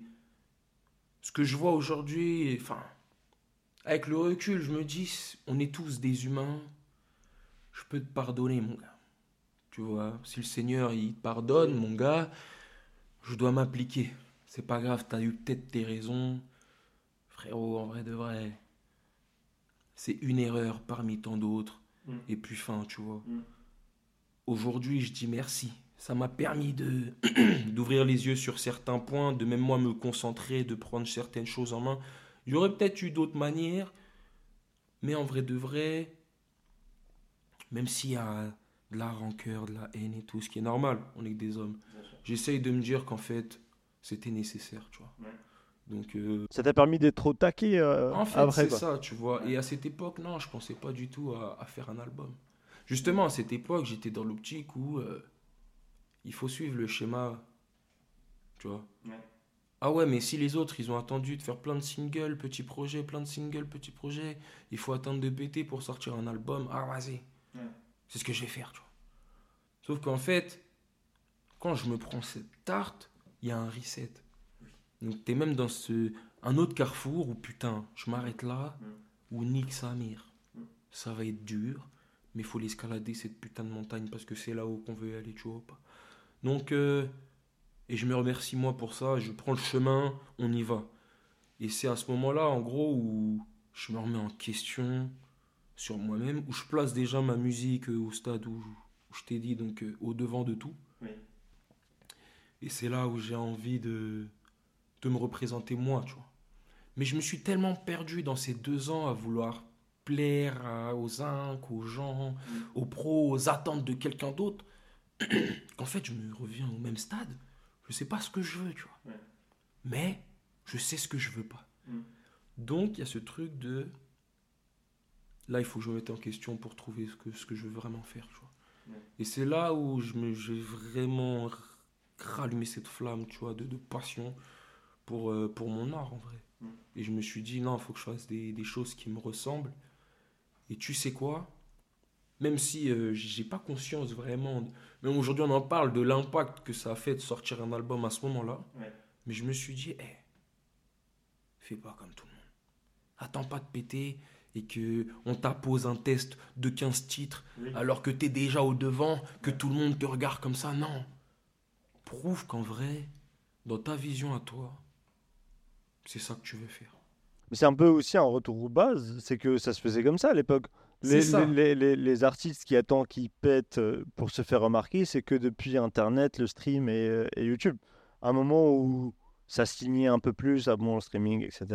ce que je vois aujourd'hui, enfin, avec le recul, je me dis, on est tous des humains. Je peux te pardonner, mon gars. Tu vois, si le Seigneur il te pardonne, mon gars, je dois m'appliquer. C'est pas grave, t'as eu peut-être tes raisons. Frérot, en vrai de vrai, c'est une erreur parmi tant d'autres. Mm. Et puis fin, tu vois. Mm. Aujourd'hui, je dis merci. Ça m'a permis de d'ouvrir les yeux sur certains points, de même moi me concentrer, de prendre certaines choses en main. Il y aurait peut-être eu d'autres manières, mais en vrai de vrai, même s'il y a de la rancœur, de la haine et tout, ce qui est normal, on est que des hommes, j'essaye de me dire qu'en fait, c'était nécessaire, tu vois. Ouais. Donc, euh, Ça t'a permis d'être au taquet euh, en fait, après, c'est ça, tu vois. Et à cette époque, non, je pensais pas du tout à, à faire un album. Justement, à cette époque, j'étais dans l'optique où euh, il faut suivre le schéma, tu vois. Ouais. Ah ouais, mais si les autres, ils ont attendu de faire plein de singles, petits projets, plein de singles, petits projets, il faut attendre de péter pour sortir un album. Ah, vas-y. Ouais. C'est ce que je vais faire, tu vois. Sauf qu'en fait, quand je me prends cette tarte, il y a un reset. Donc t'es même dans ce un autre carrefour où putain, je m'arrête là, où nique sa mère. Ça va être dur, mais il faut l'escalader cette putain de montagne parce que c'est là-haut qu'on veut aller, tu vois pas. Donc, euh, et je me remercie moi pour ça, je prends le chemin, on y va. Et c'est à ce moment-là, en gros, où je me remets en question sur moi-même, où je place déjà ma musique euh, au stade où, je t'ai dit, donc euh, au devant de tout. Oui. Et c'est là où j'ai envie de, de me représenter moi, tu vois. Mais je me suis tellement perdu dans ces deux ans à vouloir plaire aux inc, aux gens, aux pros, aux attentes de quelqu'un d'autre, qu'en fait je me reviens au même stade. Je sais pas ce que je veux, tu vois. Ouais. Mais je sais ce que je veux pas. Mm. Donc il y a ce truc de là il faut que je me mette en question pour trouver ce que, ce que je veux vraiment faire, tu vois. Ouais. Et c'est là où je me j'ai vraiment rallumé cette flamme, tu vois, de, de passion pour, euh, pour mon art en vrai. Mm. Et je me suis dit non, il faut que je fasse des, des choses qui me ressemblent. Et tu sais quoi? Même si euh, j'ai pas conscience vraiment, même aujourd'hui on en parle de l'impact que ça a fait de sortir un album à ce moment-là, Ouais. mais je me suis dit, hé, fais pas comme tout le monde. Attends pas de péter et que on t'impose un test de 15 titres Oui. alors que t'es déjà au devant, que tout le monde te regarde comme ça. Non. Prouve qu'en vrai, dans ta vision à toi, c'est ça que tu veux faire. Mais c'est un peu aussi un retour aux bases, c'est que ça se faisait comme ça à l'époque. Les, ça. les, les- les artistes qui attendent qu'ils pètent euh, pour se faire remarquer, c'est que depuis Internet, le stream et, euh, et YouTube. À un moment où ça signait un peu plus à bon le streaming, etc.,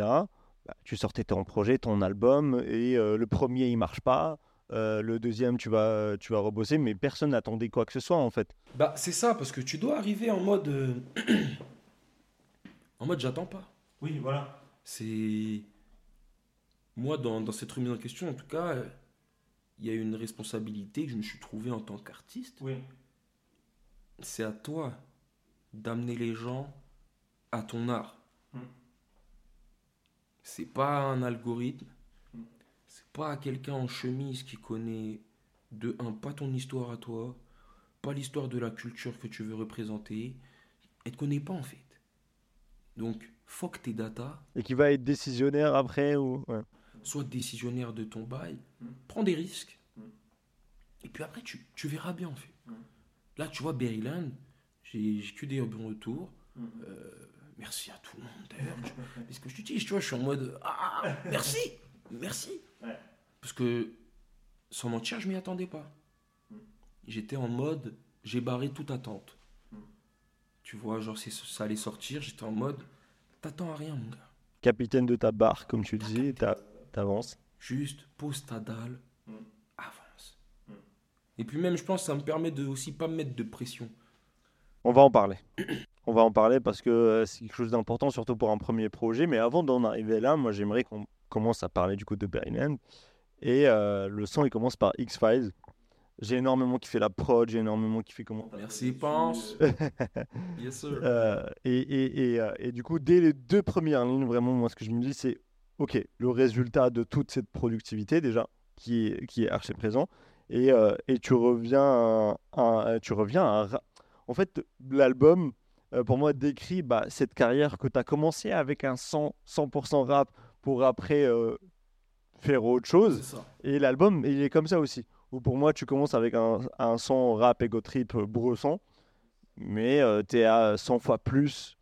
bah, tu sortais ton projet, ton album, et euh, le premier il marche pas, Euh, le deuxième, tu vas, tu vas rebosser, mais personne n'attendait quoi que ce soit en fait. Bah, c'est ça, parce que tu dois arriver en mode. euh, en mode, j'attends pas. Oui, voilà. C'est. Moi, dans, dans cette remise en question, en tout cas, euh, il y a une responsabilité que je me suis trouvé en tant qu'artiste. Oui. C'est à toi d'amener les gens à ton art. Mm. C'est pas un algorithme. Mm. C'est pas quelqu'un en chemise qui connaît de un pas ton histoire à toi, pas l'histoire de la culture que tu veux représenter. Elle te connaît pas en fait. Donc, fuck tes data, Et qui va être décisionnaire après ou. ouais. Sois décisionnaire de ton bail, Mm. prends des risques. Mm. Et puis après, tu, tu verras bien en fait. Mm. Là, tu vois, Berryland, j'ai j'ai que des bons retours. Mm. Euh, merci à tout le monde d'ailleurs. Je- Parce que je te dis, tu vois, je suis en mode Ah, merci, merci. Ouais. Parce que, sans mentir, je m'y attendais pas. Mm. J'étais en mode J'ai barré toute attente. Tu vois, genre, ça allait sortir, j'étais en mode T'attends à rien, mon gars. Capitaine de ta barre, comme tu dis, t'a- t'avances. Juste pose ta dalle, Mm. avance. Mm. Et puis même, je pense, ça me permet de aussi pas me mettre de pression. On va en parler. On va en parler parce que euh, c'est quelque chose d'important, surtout pour un premier projet. Mais avant d'en arriver là, moi j'aimerais qu'on commence à parler du coup de Berryland. Et euh, le son, il commence par X-Files. J'ai énormément kiffé la prod, j'ai énormément kiffé comment. Merci, pense. Yes, sir. Euh, et, et, et, et du coup, dès les deux premières lignes, vraiment, moi, ce que je me dis, c'est OK, le résultat de toute cette productivité, déjà, qui est, qui est archi présent, et, euh, et tu reviens à, à- tu reviens à En fait, l'album, euh, pour moi, décrit bah, cette carrière que tu as commencé avec un 100%, 100% rap pour après euh, faire autre chose. Et l'album, il est comme ça aussi. Où pour moi, tu commences avec un, un son rap ego trip brosson, mais tu es à 100 fois plus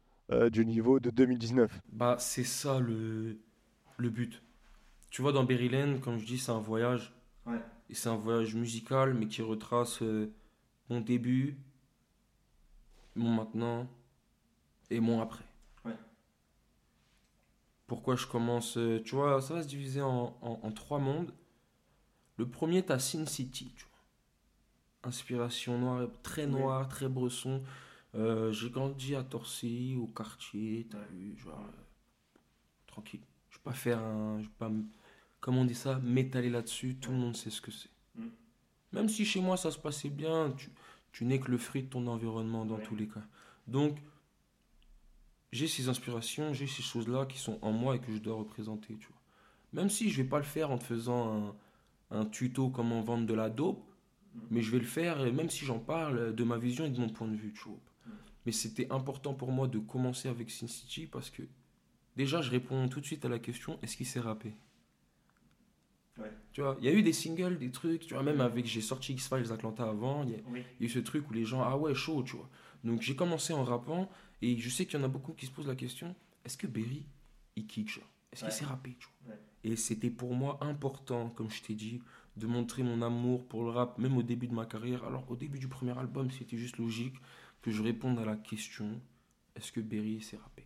du niveau de 2019. Bah, c'est ça le, le but. Tu vois, dans Berryland, comme je dis, c'est un voyage. Ouais. Et c'est un voyage musical, mais qui retrace euh, mon début, mon maintenant et mon après. Ouais. Pourquoi je commence euh, Tu vois, ça va se diviser en, en- en trois mondes. Le premier, t'as Sin City, tu vois. Inspiration noire, très noire, très bresson. Euh, j'ai grandi à Torcy, au quartier, t'as vu, genre, tranquille. Vais pas faire un. Je vais pas, comment on dit ça, m'étaler là-dessus, tout le monde sait ce que c'est. Mm. Même si chez moi ça se passait bien, tu, tu n'es que le fruit de ton environnement dans Ouais. tous les cas. Donc, j'ai ces inspirations, j'ai ces choses-là qui sont en moi et que je dois représenter, tu vois. Même si je vais pas le faire en te faisant un, un tuto comment vendre de la dope, Mm. mais je vais le faire, même si j'en parle, de ma vision et de mon point de vue, tu vois. Mm. Mais c'était important pour moi de commencer avec Sin City parce que déjà, je réponds tout de suite à la question est-ce qu'il rapper Ouais. Tu vois, il y a eu des singles, des trucs, tu vois, même avec, j'ai sorti X-Files Atlanta avant, il y, a Oui. il y a eu ce truc où les gens, ah ouais, chaud, tu vois. Donc j'ai commencé en rappant et je sais qu'il y en a beaucoup qui se posent la question est-ce que Berry, il kick, Est-ce Ouais. qu'il tu vois? Ouais. Et c'était pour moi important, comme je t'ai dit, de montrer mon amour pour le rap, même au début de ma carrière. Alors, au début du premier album, c'était juste logique que je réponde à la question est-ce que Berry sait rapper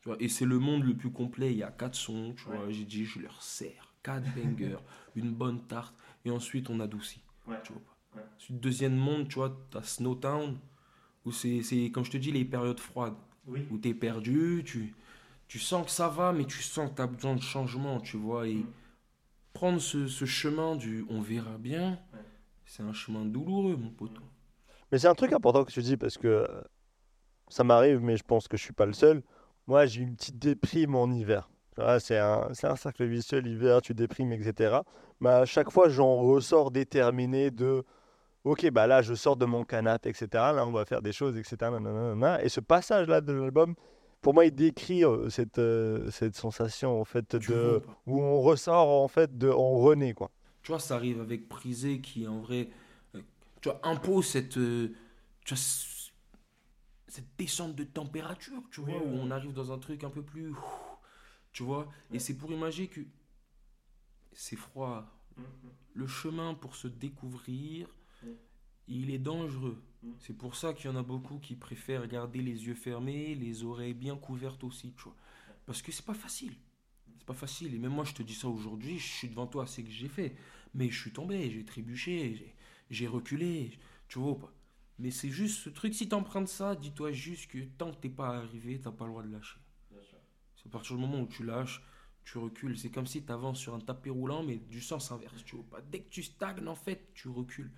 tu vois, Et c'est le monde le plus complet. Il y a quatre sons, tu vois. Ouais. J'ai dit, je leur sers quatre bangers, une bonne tarte, et ensuite on adoucit. Ouais. Tu vois pas. Ouais. Ensuite, deuxième monde, tu vois, t'as Snowtown, où c'est, c'est, comme je te dis, les périodes froides Oui. où tu es perdu, tu, tu sens que ça va, mais tu sens que tu as besoin de changement, tu vois. Et Mm. prendre ce, ce chemin du on verra bien, Ouais. c'est un chemin douloureux, mon poteau. Mais c'est un truc important que tu dis parce que euh, ça m'arrive, mais je pense que je suis pas le seul. Moi, j'ai une petite déprime en hiver. C'est un, un cercle vicieux, l'hiver, tu déprimes, etc. Mais à chaque fois, j'en ressors déterminé de Ok, bah là, je sors de mon canapé, etc. Là, on va faire des choses, etc. nanana. Et ce passage-là de l'album, pour moi, il décrit euh, cette, euh, cette sensation en fait de où on ressort en fait de on renaît quoi. Tu vois, ça arrive avec Prisé qui, en vrai, euh, tu vois, impose cette, euh, tu vois, cette descente de température, tu vois, où on arrive dans un truc un peu plus. Tu vois, et c'est pour imaginer que c'est froid. Le chemin pour se découvrir, Mm. il est dangereux. Mm. C'est pour ça qu'il y en a beaucoup qui préfèrent garder les yeux fermés, les oreilles bien couvertes aussi, tu vois. Parce que c'est pas facile. C'est pas facile. Et même moi, je te dis ça aujourd'hui, je suis devant toi, c'est que j'ai fait. Mais je suis tombé, j'ai trébuché, j'ai- reculé, tu vois pas. Mais c'est juste ce truc, si t'empruntes ça, dis-toi juste que tant que t'es pas arrivé, t'as pas le droit de lâcher. C'est à partir du moment où tu lâches, tu recules. C'est comme si tu avances sur un tapis roulant, mais du sens inverse. Tu vois pas. Dès que tu stagnes, en fait, tu recules.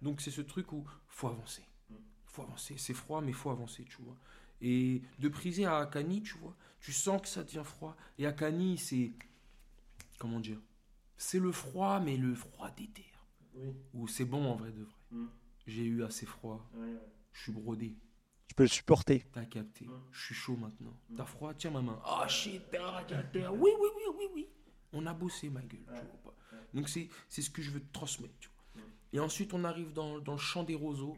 Donc c'est ce truc où faut avancer. Mm. faut avancer. C'est froid, mais faut avancer, tu vois. Et de priser à Akani, tu vois, tu sens que ça devient froid. Et Akani, c'est. Comment dire C'est le froid, mais le froid d'été. Oui. Où c'est bon en vrai de vrai. Mm. J'ai eu assez froid. Je suis brodé. Tu peux le supporter. T'as capté. Je suis chaud maintenant. T'as froid? Tiens ma main. Oh shit, t'es un radiateur. Oui, oui, oui, oui, oui. On a bossé ma gueule. tu vois pas. Ouais. Donc c'est c'est ce que je veux te transmettre. tu vois. Et ensuite, on arrive dans, dans le champ des roseaux.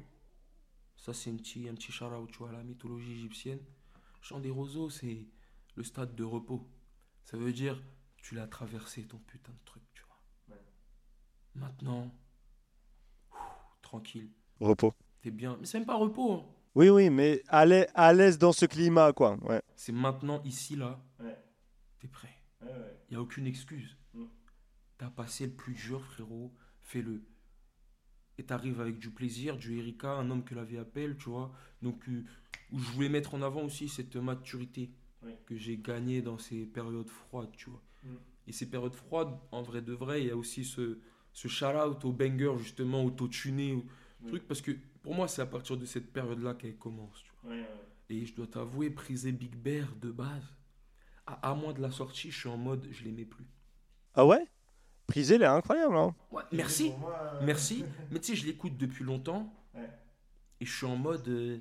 Ça, c'est un petit, un petit shout-out, tu vois, à la mythologie égyptienne. Champ des roseaux, c'est le stade de repos. Ça veut dire, tu l'as traversé ton putain de truc, tu vois. Ouais. Maintenant, ouf, tranquille. Repos. T'es bien. Mais c'est même pas repos. hein. Oui, oui, mais à l'ai- à l'aise dans ce climat, quoi. Ouais. C'est maintenant, ici, là. Ouais. T'es prêt. Il n'y a aucune excuse. Mm. T'as passé le plus dur, frérot. Fais-le. Et t'arrives avec du plaisir, du Erika, un homme que la vie appelle, tu vois. Donc, euh, où je voulais mettre en avant aussi cette maturité que j'ai gagnée dans ces périodes froides, tu vois. Mm. Et ces périodes froides, en vrai de vrai, il y a aussi ce, ce shout-out au banger, justement, auto-tuné, au Oui. truc. Parce que pour moi, c'est à partir de cette période-là qu'elle commence, tu vois. Et je dois t'avouer, priser Big Bear de base, à un mois de la sortie, je suis en mode, je l'aimais plus. Ah ouais? Prisé, elle est incroyable, hein. Ouais, merci, merci. Mais tu sais, je l'écoute depuis longtemps. Ouais. Et je suis en mode. euh,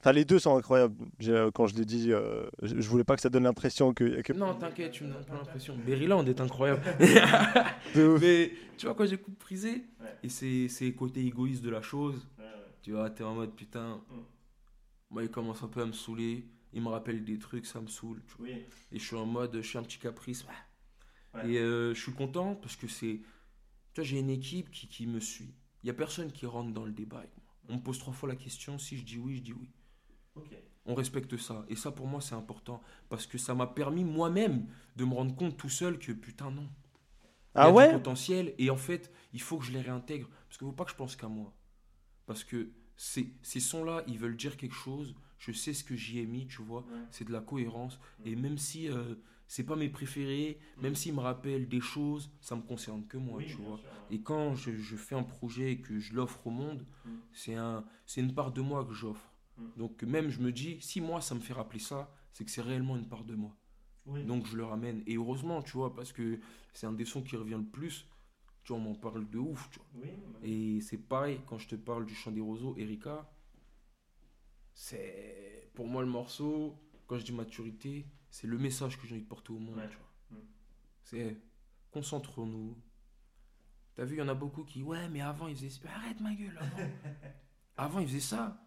Enfin, les deux sont incroyables. Euh, Quand je l'ai dit, euh, je, voulais pas que ça donne l'impression que. que- Non, t'inquiète, tu me donnes pas l'impression. Berryland est incroyable. Mais tu vois, quand j'écoute Prisé, et c'est côté égoïste de la chose, tu vois, t'es en mode putain. Mm. Moi, il commence un peu à me saouler. Il me rappelle des trucs, ça me saoule. tu vois. Oui. Et je suis en mode, je suis un petit caprice. Ouais. Et euh, je suis content parce que c'est. Tu vois, j'ai une équipe qui, qui me suit. Il n'y a personne qui rentre dans le débat avec moi. On me pose trois fois la question. Si je dis oui, je dis oui. On respecte ça. Et ça, pour moi, c'est important. Parce que ça m'a permis moi-même de me rendre compte tout seul que putain, non. Il y Ah a du potentiel. Et en fait, il faut que je les réintègre. Parce qu'il ne faut pas que je pense qu'à moi. Parce que ces, ces sons-là, ils veulent dire quelque chose. Je sais ce que j'y ai mis, tu vois. C'est de la cohérence. Et même si euh, c'est pas mes préférés, même s'ils me rappellent des choses, ça me concerne que moi, tu vois. Et quand je, je fais un projet et que je l'offre au monde, c'est un, c'est une part de moi que j'offre. Mm. Donc même je me dis, si moi ça me fait rappeler ça, c'est que c'est réellement une part de moi. Donc je le ramène. Et heureusement, tu vois, parce que c'est un des sons qui revient le plus. Tu vois, on m'en parle de ouf, tu vois. Et c'est pareil, quand je te parle du chant des roseaux, Erika, c'est pour moi le morceau, quand je dis maturité, c'est le message que j'ai envie de porter au monde, Ouais. tu vois. Mm. C'est concentrons-nous. T'as vu, il y en a beaucoup qui, ouais, mais avant ils faisaient. Arrête ma gueule, avant. avant ils faisaient ça.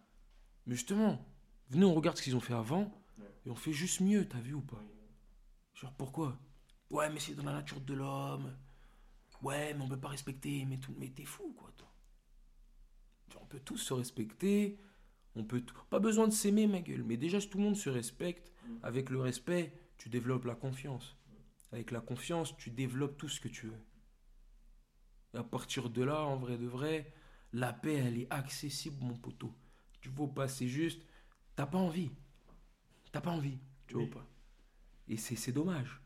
Mais justement, venez, on regarde ce qu'ils ont fait avant, et on fait juste mieux, t'as vu ou pas? Genre pourquoi? Ouais, mais c'est dans la nature de l'homme. Ouais, mais on peut pas respecter. Mais, tout... mais t'es fou, quoi, toi. On peut tous se respecter. On peut Pas besoin de s'aimer, ma gueule. Mais déjà, si tout le monde se respecte, avec le respect, tu développes la confiance. Avec la confiance, tu développes tout ce que tu veux. Et à partir de là, en vrai de vrai, la paix, elle est accessible, mon poteau. Tu vois pas, c'est juste, t'as pas envie. T'as pas envie, tu Oui. vois pas. Et c'est c'est dommage.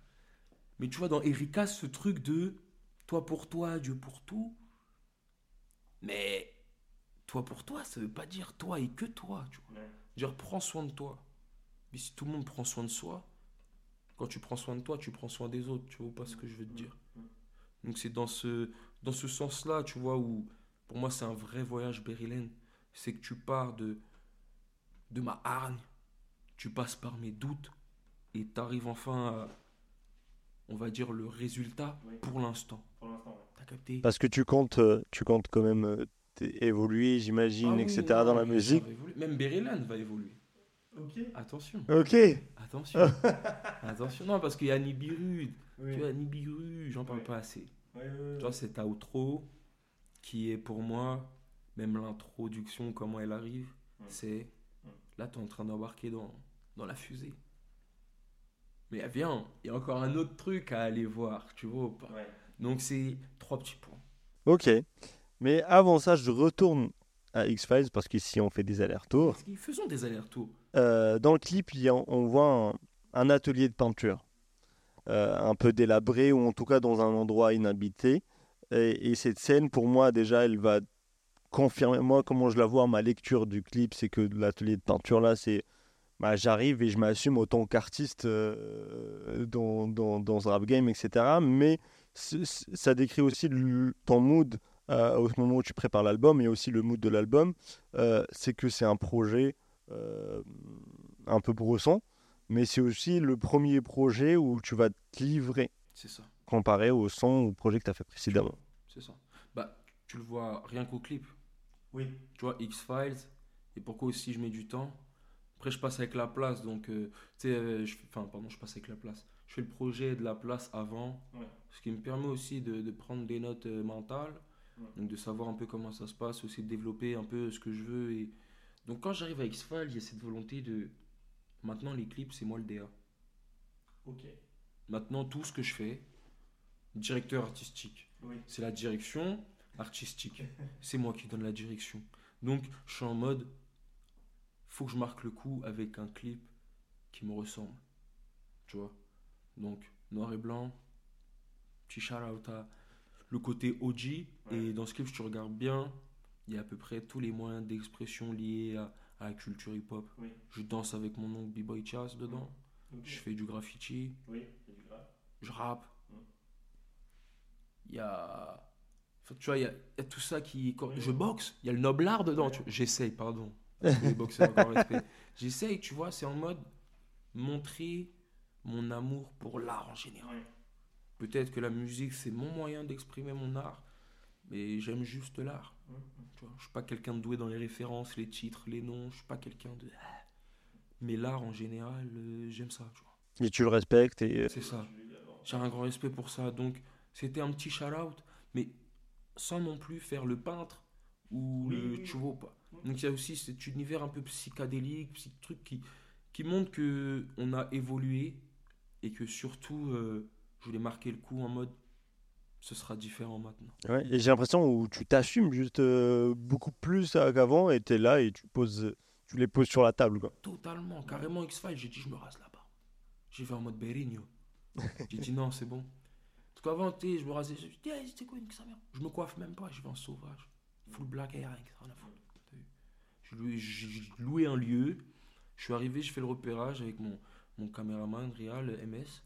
Mais tu vois, dans Erika, ce truc de toi pour toi, Dieu pour tout. Mais toi pour toi, ça veut pas dire toi et que toi, tu vois. Dire prends soin de toi. Mais si tout le monde prend soin de soi, quand tu prends soin de toi, tu prends soin des autres, tu vois pas ce que je veux te dire. Donc c'est dans ce, dans ce sens-là, tu vois, où pour moi c'est un vrai voyage Berylène. C'est que tu pars de, de ma hargne, tu passes par mes doutes et tu arrives enfin à, on va dire, le résultat Oui. pour l'instant. T'as capté? Parce que tu comptes, euh, tu comptes quand même euh, évoluer, j'imagine, Ah oui, etc. dans la musique. Même Berylène va évoluer. Attention, Ok. attention, attention. Non, parce qu'il y a Nibiru, tu vois, Nibiru, j'en parle Oui. pas assez. Tu vois, cet outro qui est pour moi, même l'introduction, comment elle arrive, Mm. c'est Mm. là, tu es en train d'embarquer dans, dans la fusée. Mais viens, il y a encore un autre truc à aller voir, tu vois ou pas Donc, c'est trois petits points. Ok. Mais avant ça, je retourne à X-Files parce qu'ici, on fait des allers-retours. Parce qu'ils faisons des allers-retours. Euh, dans le clip, il y a- on voit un, un atelier de peinture. Euh, un peu délabré ou en tout cas dans un endroit inhabité. Et, et cette scène, pour moi, déjà, elle va confirmer. Moi, comment je la vois, ma lecture du clip, c'est que l'atelier de peinture là, c'est. Bah, J'arrive et je m'assume autant qu'artiste euh, dans, dans, dans ce rap game, etc. Mais ça décrit aussi le- ton mood euh, au moment où tu prépares l'album et aussi le mood de l'album. Euh, c'est que c'est un projet un peu brosson, mais c'est aussi le premier projet où tu vas te livrer C'est ça. comparé au son ou projet que tu as fait précédemment. C'est ça. Bah, tu le vois rien qu'au clip. Oui. Tu vois, X-Files. Et pourquoi aussi je mets du temps? Après, je passe avec la place. Donc, euh, tu sais, euh, enfin, pardon, je passe avec la place. Je fais le projet de la place avant. Ouais. Ce qui me permet aussi de, de prendre des notes euh, mentales. Ouais. Donc, de savoir un peu comment ça se passe. Aussi de développer un peu ce que je veux. Et... Donc, quand j'arrive à X-Files, il y a cette volonté de. Maintenant, les clips, c'est moi le DA. Ok. Maintenant, tout ce que je fais, directeur artistique. Oui. C'est la direction artistique. C'est moi qui donne la direction. Donc, je suis en mode, faut que je marque le coup avec un clip qui me ressemble. Tu vois? Donc, noir et blanc, petit shout-out à le côté OG. Et dans ce clip, si tu regardes bien, il y a à peu près tous les moyens d'expression liés à, à la culture hip-hop. Oui. Je danse avec mon oncle B-Boy Chas dedans. Je fais du graffiti. Oui. Je rappe. Mm. Il y a. enfin, tu vois, il y, a, il y a tout ça qui. quand Je boxe, il y a le noblard dedans. J'essaye, pardon. Tous les boxeurs, encore respect. J'essaye, tu vois, c'est en mode montrer mon amour pour l'art en général. Peut-être que la musique, c'est mon moyen d'exprimer mon art, mais j'aime juste l'art. Tu vois, je suis pas quelqu'un de doué dans les références, les titres, les noms. Je suis pas quelqu'un de. Mais l'art en général, euh, j'aime ça, tu vois. Et tu le respectes et. euh, C'est ça. J'ai un grand respect pour ça. Donc, c'était un petit shout-out, mais sans non plus faire le peintre ou Oui, le oui, tu vois pas. Donc, il y a aussi cet univers un peu psychédélique, ce truc qui, qui montre que on a évolué et que surtout, euh, je voulais marquer le coup en mode ce sera différent maintenant. ouais. Et j'ai l'impression où tu t'assumes juste euh, beaucoup plus qu'avant et tu es là et tu poses, tu les poses sur la table. Quoi. Totalement, carrément X-Files, j'ai dit je me rase là-bas. J'ai fait en mode Berigno. j'ai dit non, c'est bon. Parce qu'avant, tu je me rasais, je dis, hey, c'était quoi une sa mère Je me coiffe même pas, je vais en sauvage. Full black hair, rien à foutre. T'as vu? Je loué un lieu, je suis arrivé, je fais le repérage avec mon, mon caméraman, Real, MS.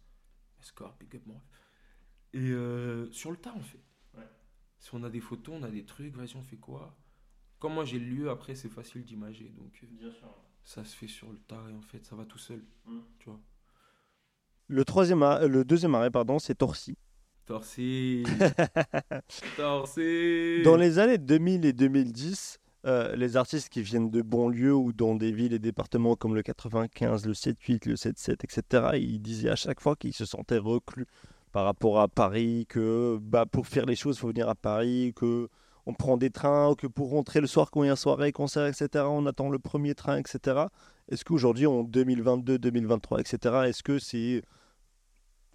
Escort, pick up, mon ref. Et euh, sur le tas, on fait. Ouais. Si on a des photos, on a des trucs, vas-y, on fait quoi? Comme moi j'ai le lieu, après c'est facile d'imager. Donc euh, ça se fait sur le tas et en fait ça va tout seul. Tu vois. Le, troisième le deuxième arrêt, pardon, c'est Torcy. Torsi Torsi Dans les années 2000 et 2010, euh, les artistes qui viennent de banlieues ou dans des villes et départements comme le 95, le 7-8, le 7-7, etc., ils disaient à chaque fois qu'ils se sentaient reclus par rapport à Paris, que bah, pour faire les choses, il faut venir à Paris, que on prend des trains, que pour rentrer le soir quand il y a soirée, concert, etc., on attend le premier train, etc. Est-ce qu'aujourd'hui, en 2022, 2023, etc., est-ce que c'est...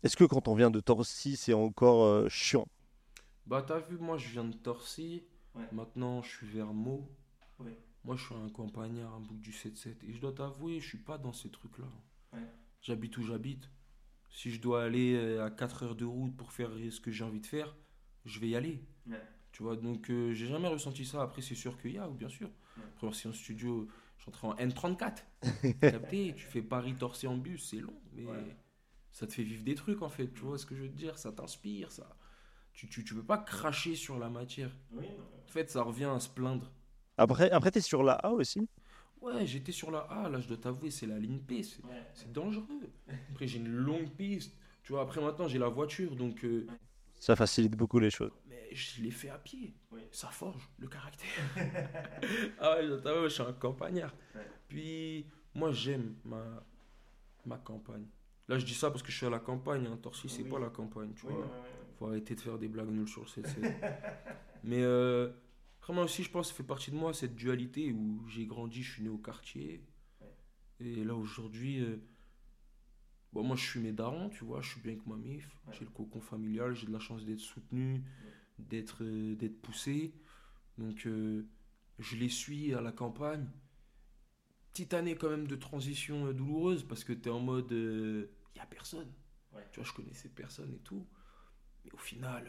Est-ce que quand on vient de Torcy, c'est encore euh, chiant? Bah t'as vu, moi je viens de Torcy. Ouais. Maintenant je suis vers Meaux. Ouais. Moi je suis un campagnard, un bouc du 7-7. Et je dois t'avouer, je suis pas dans ces trucs-là. Ouais. J'habite où j'habite. Si je dois aller euh, à 4 heures de route pour faire ce que j'ai envie de faire, je vais y aller. Ouais. Tu vois, donc euh, j'ai jamais ressenti ça. Après, c'est sûr qu'il y a, ou bien sûr. Après, si en studio, je suis entré en N34. Capté, tu fais Paris-Torcy en bus, c'est long, mais Ouais. Ça te fait vivre des trucs en fait. Tu vois ce que je veux te dire Ça t'inspire, ça. Tu, tu, tu peux pas cracher sur la matière. En fait, ça revient à se plaindre. Après, après tu es sur la A aussi? Ouais, j'étais sur la A, là, je dois t'avouer, c'est la ligne P. C'est dangereux. Après, j'ai une longue piste. Tu vois, après, maintenant, j'ai la voiture, donc. euh, Ça facilite beaucoup les choses. Mais je l'ai fait à pied. Ça forge le caractère. ah ouais, je t'avoue, je suis un campagnard. Puis, moi, j'aime ma, ma campagne. Là, je dis ça parce que je suis à la campagne. Hein. Torcy, c'est pas la campagne, tu vois. Faut arrêter de faire des blagues nulles sur le 7 Mais euh, vraiment aussi, je pense que ça fait partie de moi, cette dualité où j'ai grandi, je suis né au quartier. Et là, aujourd'hui, euh, bon, moi, je suis mes darons, tu vois. Je suis bien avec ma mif. J'ai le cocon familial, j'ai de la chance d'être soutenu. d'être euh, d'être poussé. Donc, je les suis à la campagne. Petite année quand même de transition douloureuse parce que tu es en mode. Il n'y a personne. Ouais. Tu vois, je connaissais personne et tout. Mais au final,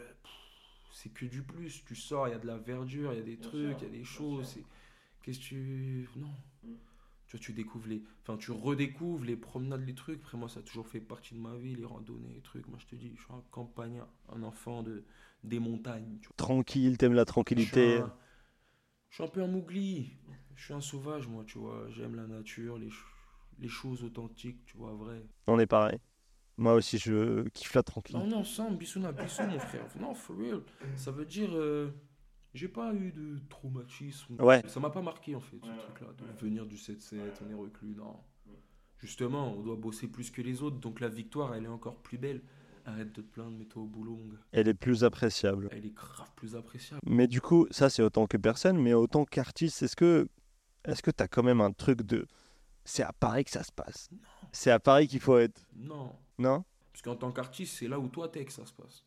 c'est que du plus. Tu sors, il y a de la verdure, il y a des Bien trucs, il y a des choses. Qu'est-ce que tu. Non. Mm. Tu vois, tu découvres les. Enfin, tu redécouvres les promenades, les trucs. Après, moi, ça a toujours fait partie de ma vie, les randonnées, les trucs. Moi, je te dis, je suis un campagnard, un enfant de... des montagnes. Tu vois. Tranquille, t'aimes la Je suis tranquillité. un- je suis un peu un mougli. Je suis un sauvage, moi, tu vois. J'aime la nature, les, les choses authentiques, tu vois, vraies. On est pareil. Moi aussi, je kiffe la Non, tranquillité. non, sans bissouna, bisou, mon frère. Non, for real. Ça veut dire. euh, j'ai pas eu de traumatisme. Ouais. Ça m'a pas marqué, en fait, ce Ouais, truc-là. De ouais. venir du 7-7, on est reclus, non. Ouais. Justement, on doit bosser plus que les autres, donc la victoire, elle est encore plus belle. Arrête de te plaindre, mets-toi au boulot, mon gars. Elle est plus appréciable. Elle est grave plus appréciable. Mais du coup, ça, c'est autant que personne. Mais autant qu'artiste, est-ce que est-ce que t'as quand même un truc de. C'est à Paris que ça se passe. C'est à Paris qu'il faut être. Non. Non? Parce qu'en tant qu'artiste, c'est là où toi t'es que ça se passe.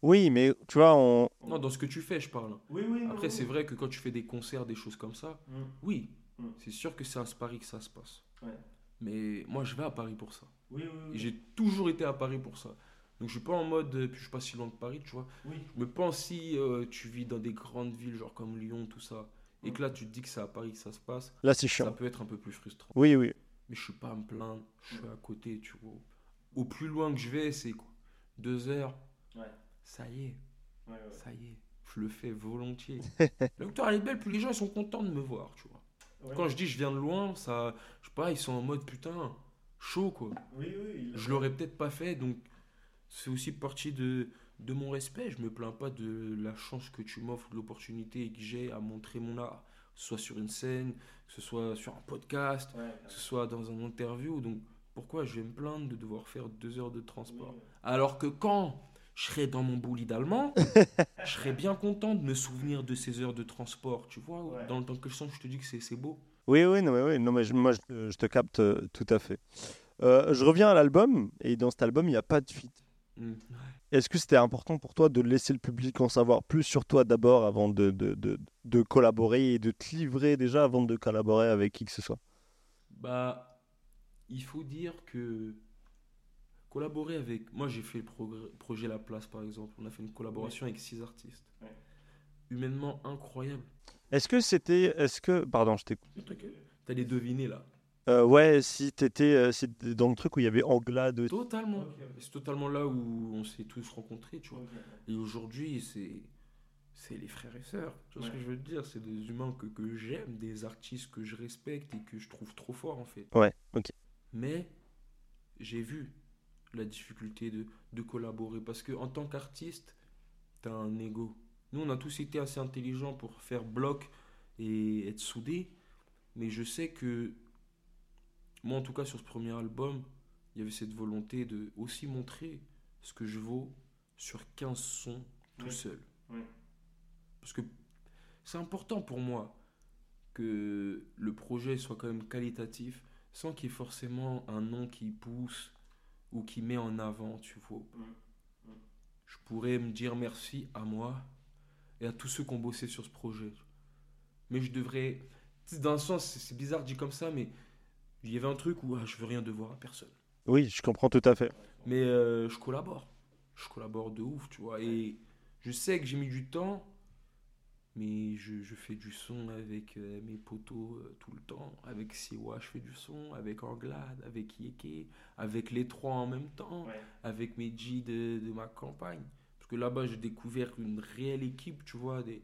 Oui, mais tu vois, on. Non, dans ce que tu fais, je parle. Oui, oui. Après, c'est vrai que quand tu fais des concerts, des choses comme ça, oui, Mm. c'est sûr que c'est à Paris que ça se passe. Ouais. Mais moi, je vais à Paris pour ça. Oui, Et j'ai toujours été à Paris pour ça. Donc, je suis pas en mode, euh, puis je suis pas si loin de Paris, tu vois. Oui. Je me pense si euh, tu vis dans des grandes villes, genre comme Lyon, tout ça, et que là, tu te dis que c'est à Paris que ça se passe, Là, c'est ça chiant. peut être un peu plus frustrant. Oui, oui. Mais je suis pas à me plaindre, je suis à côté, tu vois. Au plus loin que je vais, c'est quoi? Deux heures Ouais. Ça y est, ça y est, je le fais volontiers. la victoire elle est belle, puis les gens ils sont contents de me voir, tu vois. Quand je dis je viens de loin, ça, je sais pas, ils sont en mode putain, chaud quoi. Oui, oui. Je l'aurais peut-être pas fait, donc c'est aussi partie de, de mon respect. Je me plains pas de la chance que tu m'offres, de l'opportunité que j'ai à montrer mon art, que ce soit sur une scène, que ce soit sur un podcast, que ce soit dans un interview. Donc pourquoi je vais me plaindre de devoir faire deux heures de transport? Alors que quand je serai dans mon bolide allemand, je serais bien content de me souvenir de ces heures de transport. Tu vois, Ouais. dans le temps que je sens, je te dis que c'est c'est beau. Oui, oui, non, mais, oui, non, mais je- moi, je, je te capte euh, tout à fait. Euh, je reviens à l'album, et dans cet album, il n'y a pas de feat. Mm. Est-ce que c'était important pour toi de laisser le public en savoir plus sur toi d'abord avant de, de, de, de collaborer et de te livrer déjà avant de collaborer avec qui que ce soit? Bah, il faut dire que collaborer avec. Moi, j'ai fait le progr- projet La Place, par exemple. On a fait une collaboration avec six artistes. Humainement incroyable. Est-ce que c'était. Est-ce que. Pardon, je t'écoute. T'allais deviner là. Euh, ouais, si t'étais euh, si t'étais dans le truc où il y avait Anglade. Totalement. C'est totalement là où on s'est tous rencontrés, tu vois. Et aujourd'hui, c'est. C'est les frères et sœurs. Tu vois ce que je veux te dire? C'est des humains que, que j'aime, des artistes que je respecte et que je trouve trop forts, en fait. Ouais, ok. Mais j'ai vu la difficulté de, de collaborer parce que en tant qu'artiste, tu as un ego. Nous, on a tous été assez intelligents pour faire bloc et être soudés, mais je sais que moi, en tout cas, sur ce premier album, il y avait cette volonté de aussi montrer ce que je vaux sur 15 sons tout Ouais. seul. Ouais. Parce que c'est important pour moi que le projet soit quand même qualitatif sans qu'il y ait forcément un nom qui pousse ou qui met en avant, tu vois. Je pourrais me dire merci à moi et à tous ceux qui ont bossé sur ce projet. Mais je devrais... Dans un sens, c'est bizarre dit comme ça, mais il y avait un truc où ah, je veux rien devoir à personne. Oui, je comprends tout à fait. Mais euh, je collabore. Je collabore de ouf, tu vois. Et je sais que j'ai mis du temps, mais je, je fais du son avec euh, mes potos euh, tout le temps. Avec Siwa, je fais du son. Avec Anglade, avec Yeke, avec les trois en même temps. Avec mes G de, de ma campagne. Parce que là-bas, j'ai découvert une réelle équipe, tu vois. Des,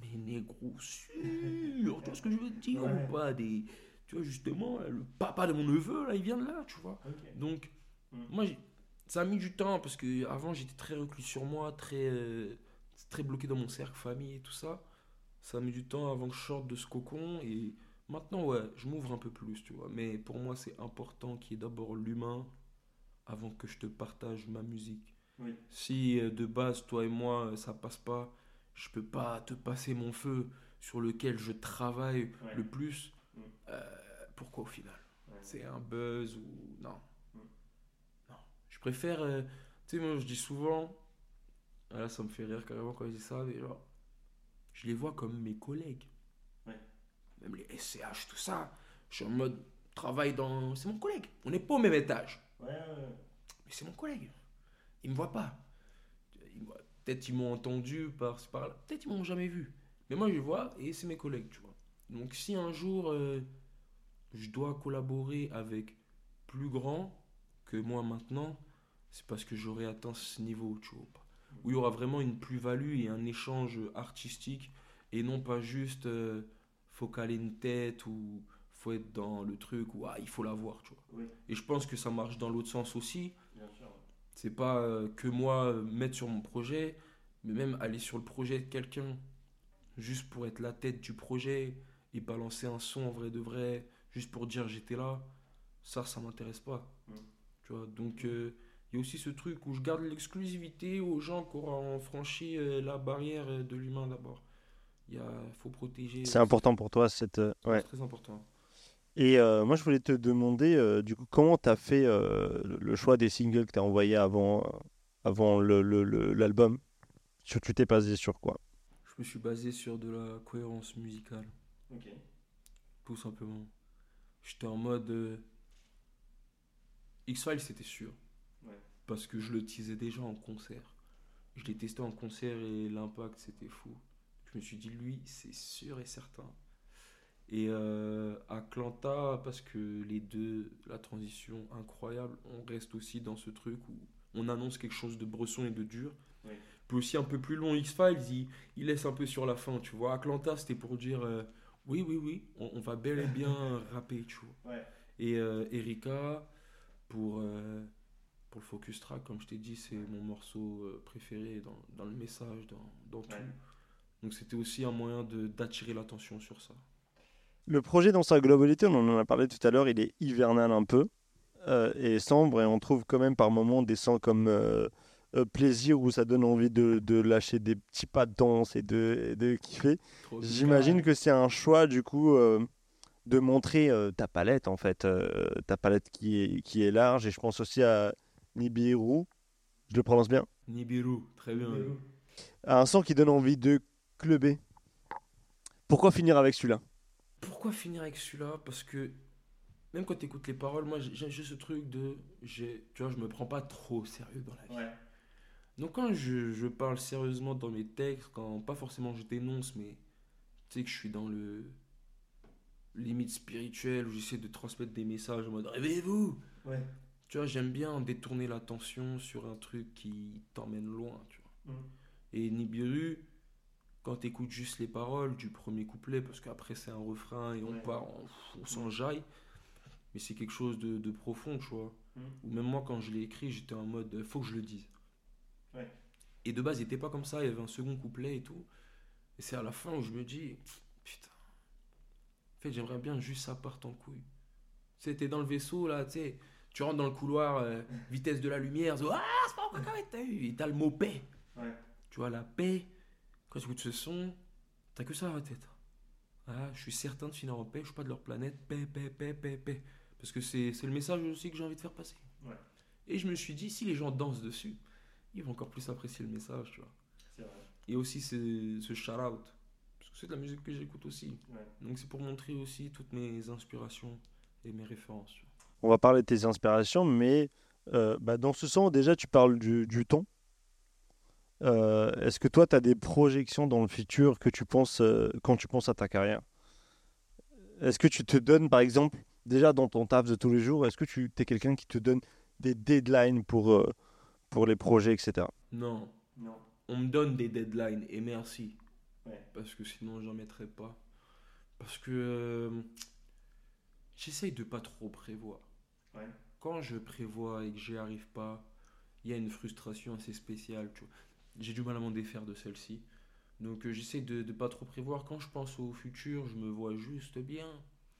mes négros sûrs. Tu vois ce que je veux dire Ouais. ou pas des, Tu vois, justement, le papa de mon neveu, là, il vient de là, tu vois. Donc, Mm. moi, ça a mis du temps parce que avant j'étais très reclus sur moi, très, euh, très bloqué dans mon cercle famille et tout ça. Ça a mis du temps avant que je sorte de ce cocon et maintenant, ouais, je m'ouvre un peu plus, tu vois. Mais pour moi, c'est important qu'il y ait d'abord l'humain avant que je te partage ma musique. Oui. Si euh, de base, toi et moi, euh, ça passe pas, je peux pas te passer mon feu sur lequel je travaille Ouais. le plus. Mm. Euh, pourquoi au final c'est un buzz ou non. Non. Je préfère. euh, tu sais, moi, je dis souvent, la là, ça me fait rire carrément quand je dis ça, mais genre, je les vois comme mes collègues. Ouais. Même les SCH, tout ça. Je suis en mode travail dans. C'est mon collègue. On n'est pas au même étage. Ouais, ouais. Mais c'est mon collègue. Ils me voient pas. Peut-être ils m'ont entendu par par là. Peut-être ils m'ont jamais vu. Mais moi je les vois et c'est mes collègues, tu vois. Donc si un jour euh, je dois collaborer avec plus grand que moi maintenant, c'est parce que j'aurai atteint ce niveau, tu vois. Où il y aura vraiment une plus-value et un échange artistique et non pas juste euh, faut caler une tête ou faut être dans le truc où ah, il faut l'avoir, tu vois. Oui. Et je pense que ça marche dans l'autre sens aussi. Bien sûr. C'est pas euh, que moi euh, mettre sur mon projet, mais même aller sur le projet de quelqu'un, juste pour être la tête du projet et balancer un son en vrai de vrai, juste pour dire j'étais là, ça, ça m'intéresse pas. Mm. Tu vois, donc euh, il y a aussi ce truc où je garde l'exclusivité aux gens qui auront franchi euh, la barrière euh, de l'humain d'abord. Il y a, faut protéger. C'est important pour toi, cette. euh, C'est ouais. très important. Et euh, moi, je voulais te demander, euh, du coup, comment tu as fait euh, le- le choix des singles que tu as envoyés avant, avant le- le- le- l'album? Sur- Tu t'es basé sur quoi? Je me suis basé sur de la cohérence musicale. Tout simplement. J'étais en mode. euh, X-Files, c'était sûr. Ouais. Parce que je le teasais déjà en concert. Je l'ai testé en concert et l'impact, c'était fou. Je me suis dit, lui, c'est sûr et certain. Et euh, Atlanta, parce que les deux, la transition incroyable, on reste aussi dans ce truc où on annonce quelque chose de bresson et de dur. Puis aussi un peu plus long, X-Files, il, il laisse un peu sur la fin, tu vois. Atlanta, c'était pour dire, euh, oui, oui, oui, on, on va bel et bien rapper, tu vois. Ouais. Et euh, Erika, pour, euh, pour le focus track, comme je t'ai dit, c'est mon morceau euh, préféré dans, dans le message, dans, dans tout. Ouais. Donc c'était aussi un moyen de- d'attirer l'attention sur ça. Le projet dans sa globalité, on en a parlé tout à l'heure, il est hivernal un peu euh, et sombre et on trouve quand même par moments des sons comme euh, Plaisir où ça donne envie de, de lâcher des petits pas de danse et de, et de kiffer. J'imagine que c'est un choix du coup euh, de montrer euh, ta palette en fait, euh, ta palette qui est, qui est large et je pense aussi à Nibiru, je le prononce bien, Nibiru, très bien. un son qui donne envie de clubber. Pourquoi finir avec celui-là? Pourquoi finir avec celui-là? Parce que même quand tu écoutes les paroles, moi j'ai ce truc de. Tu vois, je me prends pas trop sérieux dans la vie. Donc quand je, je parle sérieusement dans mes textes, quand pas forcément je dénonce, mais tu sais que je suis dans le limite spirituel où j'essaie de transmettre des messages en mode réveillez-vous. Ouais. Tu vois, j'aime bien détourner l'attention sur un truc qui t'emmène loin, tu vois. Et Nibiru, quand t'écoutes juste les paroles du premier couplet, parce qu'après c'est un refrain et on Ouais. part, on, on s'enjaille, mais c'est quelque chose de, de profond, tu vois. Mm. Ou même moi, quand je l'ai écrit, j'étais en mode, faut que je le dise. Ouais. Et de base, il était pas comme ça, il y avait un second couplet et tout. Et c'est à la fin où je me dis, putain, en fait, j'aimerais bien juste ça parte en couille. Tu sais, t'es dans le vaisseau, là, tu sais, tu rentres dans le couloir, euh, vitesse de la lumière, ah, c'est pas encore t'as vu, et t'as le mot paix. Ouais. Tu vois, la paix, quand tu écoutes ce son, t'as que ça dans la tête. Ah, je suis certain de finir en paix, je suis pas de leur planète, paix, paix, paix, paix, paix. Parce que c'est c'est le message aussi que j'ai envie de faire passer. Ouais. Et je me suis dit, si les gens dansent dessus, ils vont encore plus apprécier le message, tu vois. Et aussi ce, shout-out. Parce que c'est de la musique que j'écoute aussi. Ouais. Donc c'est pour montrer aussi toutes mes inspirations et mes références. tu vois. On va parler de tes inspirations, mais euh, bah, dans ce son, déjà, tu parles du, du ton. Euh, Est-ce que toi, tu as des projections dans le futur que tu penses euh, quand tu penses à ta carrière? Est-ce que tu te donnes, par exemple, déjà dans ton taf de tous les jours, est-ce que tu es quelqu'un qui te donne des deadlines pour, euh, pour les projets, etc. Non, Non. on me donne des deadlines et merci. Ouais. Parce que sinon, j'en mettrais pas. Parce que euh, j'essaye de pas trop prévoir. Ouais. Quand je prévois et que j'y arrive pas, il y a une frustration assez spéciale. tu vois. J'ai du mal à m'en défaire de celle-ci. Donc euh, j'essaie de ne pas trop prévoir. Quand je pense au futur, je me vois juste bien.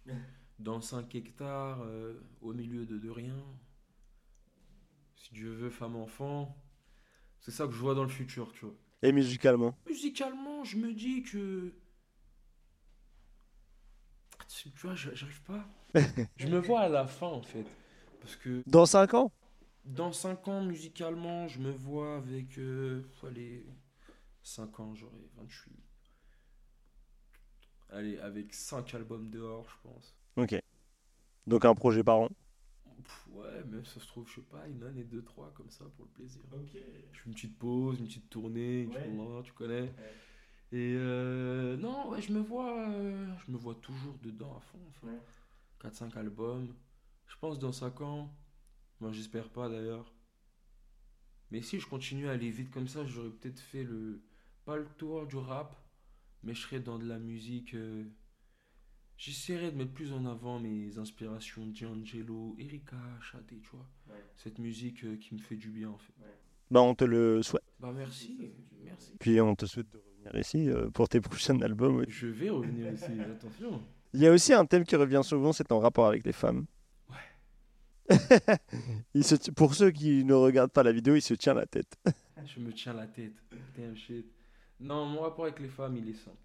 Dans 5 hectares, euh, au milieu de, de rien. Si Dieu veut, femme-enfant. C'est ça que je vois dans le futur, tu vois. Et musicalement Musicalement, je me dis que. Tu vois, j'arrive pas. je me vois à la fin, en fait. Parce que Dans 5 ans? Dans 5 ans, musicalement, je me vois avec. Euh, allez, 5 ans, j'aurai 28. Allez, avec 5 albums dehors, je pense. Ok. Donc un projet par an? Pff, ouais, mais ça se trouve, je sais pas, une année, deux, trois, comme ça, pour le plaisir. Je fais une petite pause, une petite tournée, Ouais. tournée, tu connais. Et euh, non, ouais, je me vois, euh, je me vois toujours dedans à fond. Enfin, Ouais. 4-5 albums. Je pense dans 5 ans. Moi, j'espère pas d'ailleurs. Mais si je continue à aller vite comme ça, j'aurais peut-être fait le. Pas le tour du rap, mais je serais dans de la musique. euh, J'essaierai de mettre plus en avant mes inspirations D'Angelo, Erika, Shadé, tu vois. Ouais. Cette musique euh, qui me fait du bien en fait. Bah on te le souhaite. Bah merci, merci. Puis on te souhaite de revenir ici euh, pour tes prochains albums. Je vais revenir ici, attention. Il y a aussi un thème qui revient souvent, c'est en rapport avec les femmes. Ouais. Il se ti- pour ceux qui ne regardent pas la vidéo, il se tient la tête. Je me tiens la tête. Damn shit. Non, mon rapport avec les femmes, il est simple.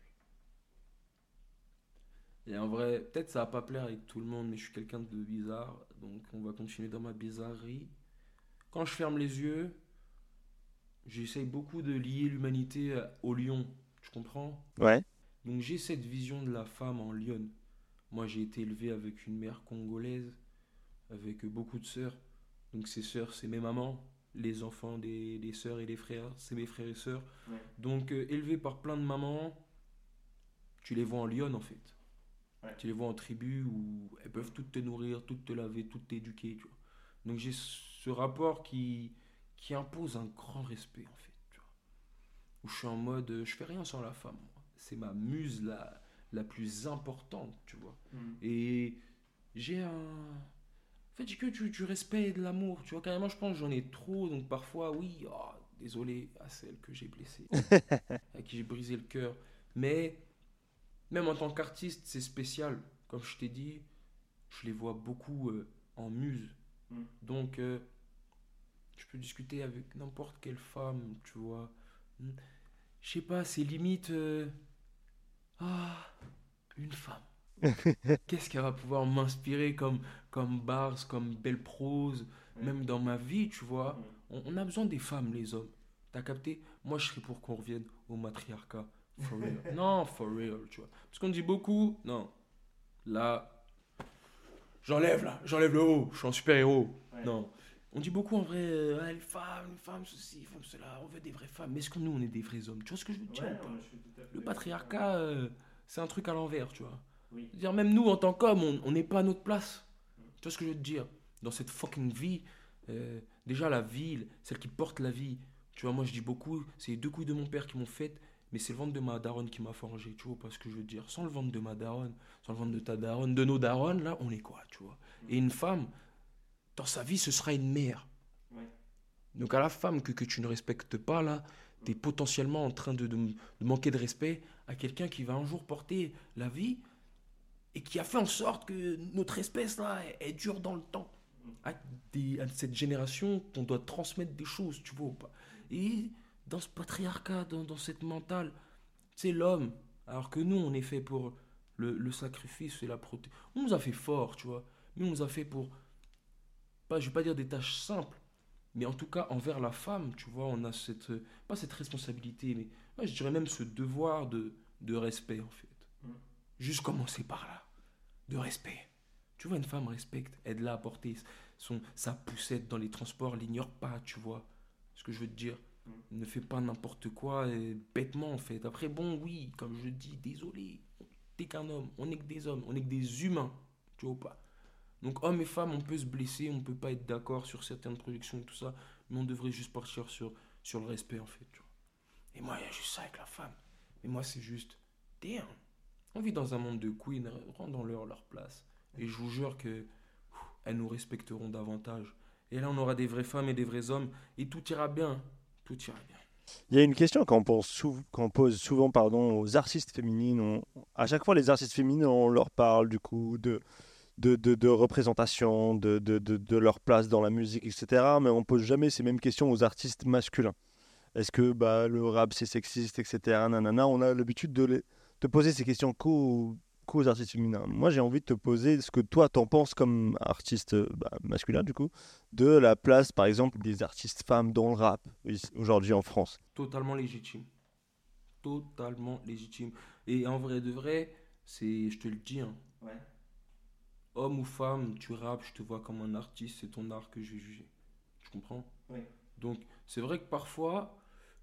Et en vrai, peut-être ça va pas plaire avec tout le monde, mais je suis quelqu'un de bizarre, donc on va continuer dans ma bizarrerie. Quand je ferme les yeux, j'essaye beaucoup de lier l'humanité au lion, tu comprends? Ouais. Donc j'ai cette vision de la femme en lionne. Moi j'ai été élevé avec une mère congolaise, avec beaucoup de sœurs. Donc ces sœurs, c'est mes mamans. Les enfants des, des sœurs et des frères, c'est mes frères et sœurs. Ouais. Donc euh, élevé par plein de mamans, tu les vois en lionne en fait. Ouais. Tu les vois en tribu où elles peuvent toutes te nourrir, toutes te laver, toutes t'éduquer. Tu vois. Donc j'ai ce rapport qui, qui impose un grand respect en fait. Tu vois. Où je suis en mode, euh, je fais rien sans la femme. C'est ma muse la, la plus importante, tu vois. Et j'ai un. En fait, j'ai que du, du respect et de l'amour, tu vois. Carrément, je pense que j'en ai trop, donc parfois, oui, oh, désolé à celle que j'ai blessée, à qui j'ai brisé le cœur. Mais, même en tant qu'artiste, c'est spécial. Comme je t'ai dit, je les vois beaucoup euh, en muse. Mm. Donc, euh, je peux discuter avec n'importe quelle femme, tu vois. Mm. Je sais pas, c'est limite. euh, Ah, une femme. Qu'est-ce qu'elle va pouvoir m'inspirer comme, comme bars, comme belle prose, même dans ma vie, tu vois. On, on a besoin des femmes, les hommes. T'as capté? Moi, je serais pour qu'on revienne au matriarcat. For real. non, for real, tu vois. Parce qu'on dit beaucoup, non. Là, j'enlève là, j'enlève le haut, je suis un super-héros. Ouais. Non. On dit beaucoup en vrai, euh, Ah, les femmes, les femmes, ceci, les femmes, cela, on veut des vraies femmes. Mais est-ce que nous, on est des vrais hommes? Tu vois ce que je veux dire pas? Le patriarcat, euh, c'est un truc à l'envers, tu vois. Oui. Dire même nous, en tant qu'hommes, on n'est pas à notre place. Tu vois ce que je veux te dire? Dans cette fucking vie, euh, déjà la vie, celle qui porte la vie, tu vois, moi je dis beaucoup, c'est les deux couilles de mon père qui m'ont fait, mais c'est le ventre de ma daronne qui m'a forgé, tu vois pas ce que je veux dire Sans le ventre de ma daronne, sans le ventre de ta daronne, de nos daronnes, là, on est quoi, tu vois? Et une femme, dans sa vie, ce sera une mère. Ouais. Donc à la femme que, que tu ne respectes pas, là, tu es potentiellement en train de, de, de manquer de respect à quelqu'un qui va un jour porter la vie et qui a fait en sorte que notre espèce, là, elle dure dans le temps. À, des- à cette génération qu'on doit transmettre des choses, tu vois ou pas. Et dans ce patriarcat, dans, dans cette mentale, c'est l'homme. Alors que nous, on est fait pour le, le sacrifice et la protection. On nous a fait fort, tu vois. Mais on nous a fait pour, pas, je vais pas dire des tâches simples, mais en tout cas envers la femme, tu vois, on a cette, pas cette responsabilité, mais moi, je dirais même ce devoir de, de respect, en fait. Mm. Juste commencer par là, de respect. Tu vois, une femme respecte, aide-la à porter son, sa poussette dans les transports, l'ignore pas, tu vois ce que je veux te dire. Mm. Ne fais pas n'importe quoi, euh, bêtement, en fait. Après, bon, oui, comme je dis, désolé, t'es qu'un homme, on n'est que des hommes, on n'est que des humains, tu vois pas donc hommes et femmes, on peut se blesser, on peut pas être d'accord sur certaines productions et tout ça, mais on devrait juste partir sur, sur le respect en fait. Et moi, il y a juste ça avec la femme. Mais moi, c'est juste, damn, on vit dans un monde de queens, rendons-leur leur place. Et je vous jure que elles nous respecteront davantage. Et là, on aura des vraies femmes et des vrais hommes, et tout ira bien. Tout ira bien. Il y a une question qu'on pose, souvent pardon, aux artistes féminines. On- à chaque fois, les artistes féminines, on leur parle du coup de, de, représentation, de, de, leur place dans la musique, etc. Mais on pose jamais ces mêmes questions aux artistes masculins. Est-ce que bah, le rap c'est sexiste, etc. Nanana, on a l'habitude de poser ces questions qu'aux qu'aux artistes féminins. Moi, j'ai envie de te poser ce que toi, t'en penses comme artiste euh, bah, masculin, du coup, de la place, par exemple, des artistes femmes dans le rap aujourd'hui en France. Totalement légitime. Totalement légitime. Et en vrai de vrai, c'est, je te le dis, hein, homme ou femme, tu rappes, je te vois comme un artiste, c'est ton art que je vais juger. Tu comprends? Oui. Donc, c'est vrai que parfois,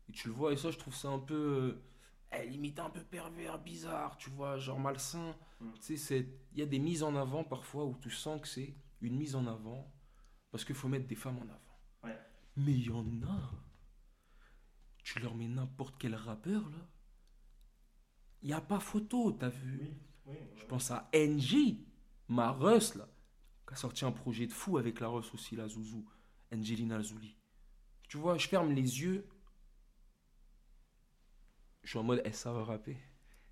et tu le vois, et ça, je trouve ça un peu, euh, eh, limite un peu pervers, bizarre, tu vois, genre malsain. Mm. Tu sais, c'est- il y a des mises en avant parfois où tu sens que c'est une mise en avant parce qu'il faut mettre des femmes en avant. Ouais. Mais il y en a. Tu leur mets n'importe quel rappeur, là. Il n'y a pas photo, t'as vu? Je pense à NJ, ma Russ, là, qui a sorti un projet de fou avec la Russ aussi, la Zouzou, Angelina Zouli. Tu vois, je ferme les yeux. Je suis en mode, elles savent rapper.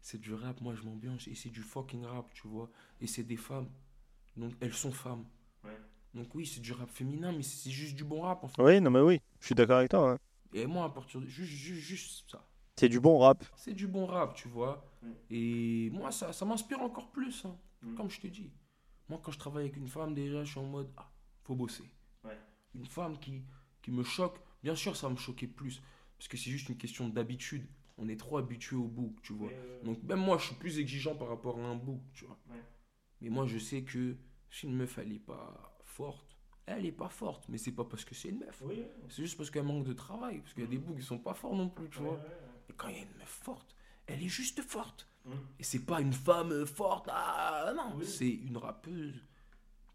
C'est du rap, moi je m'ambiance. Et c'est du fucking rap, tu vois. Et c'est des femmes. Donc elles sont femmes. Ouais. Donc oui, c'est du rap féminin, mais c'est juste du bon rap en fait. Oui, non, mais oui, je suis d'accord avec toi. hein. Et moi, à partir de. Juste, juste, juste ça. C'est du bon rap. C'est du bon rap, tu vois. Mm. Et moi, ça, ça m'inspire encore plus. hein. Mm. Comme je te dis. Moi, quand je travaille avec une femme, déjà, je suis en mode, ah, faut bosser. Ouais. Une femme qui, qui me choque, bien sûr, ça va me choquer plus. Parce que c'est juste une question d'habitude. On est trop habitué au book, tu vois. Donc, même moi, je suis plus exigeant par rapport à un book, tu vois. Ouais. Mais moi, je sais que si une meuf, elle est pas forte, elle est pas forte. Mais c'est pas parce que c'est une meuf. C'est juste parce qu'elle manque de travail. Parce qu'il y a des books qui sont pas forts non plus, tu vois. Et quand il y a une meuf forte, elle est juste forte. Mm. Et c'est pas une femme forte, ah, non, c'est une rappeuse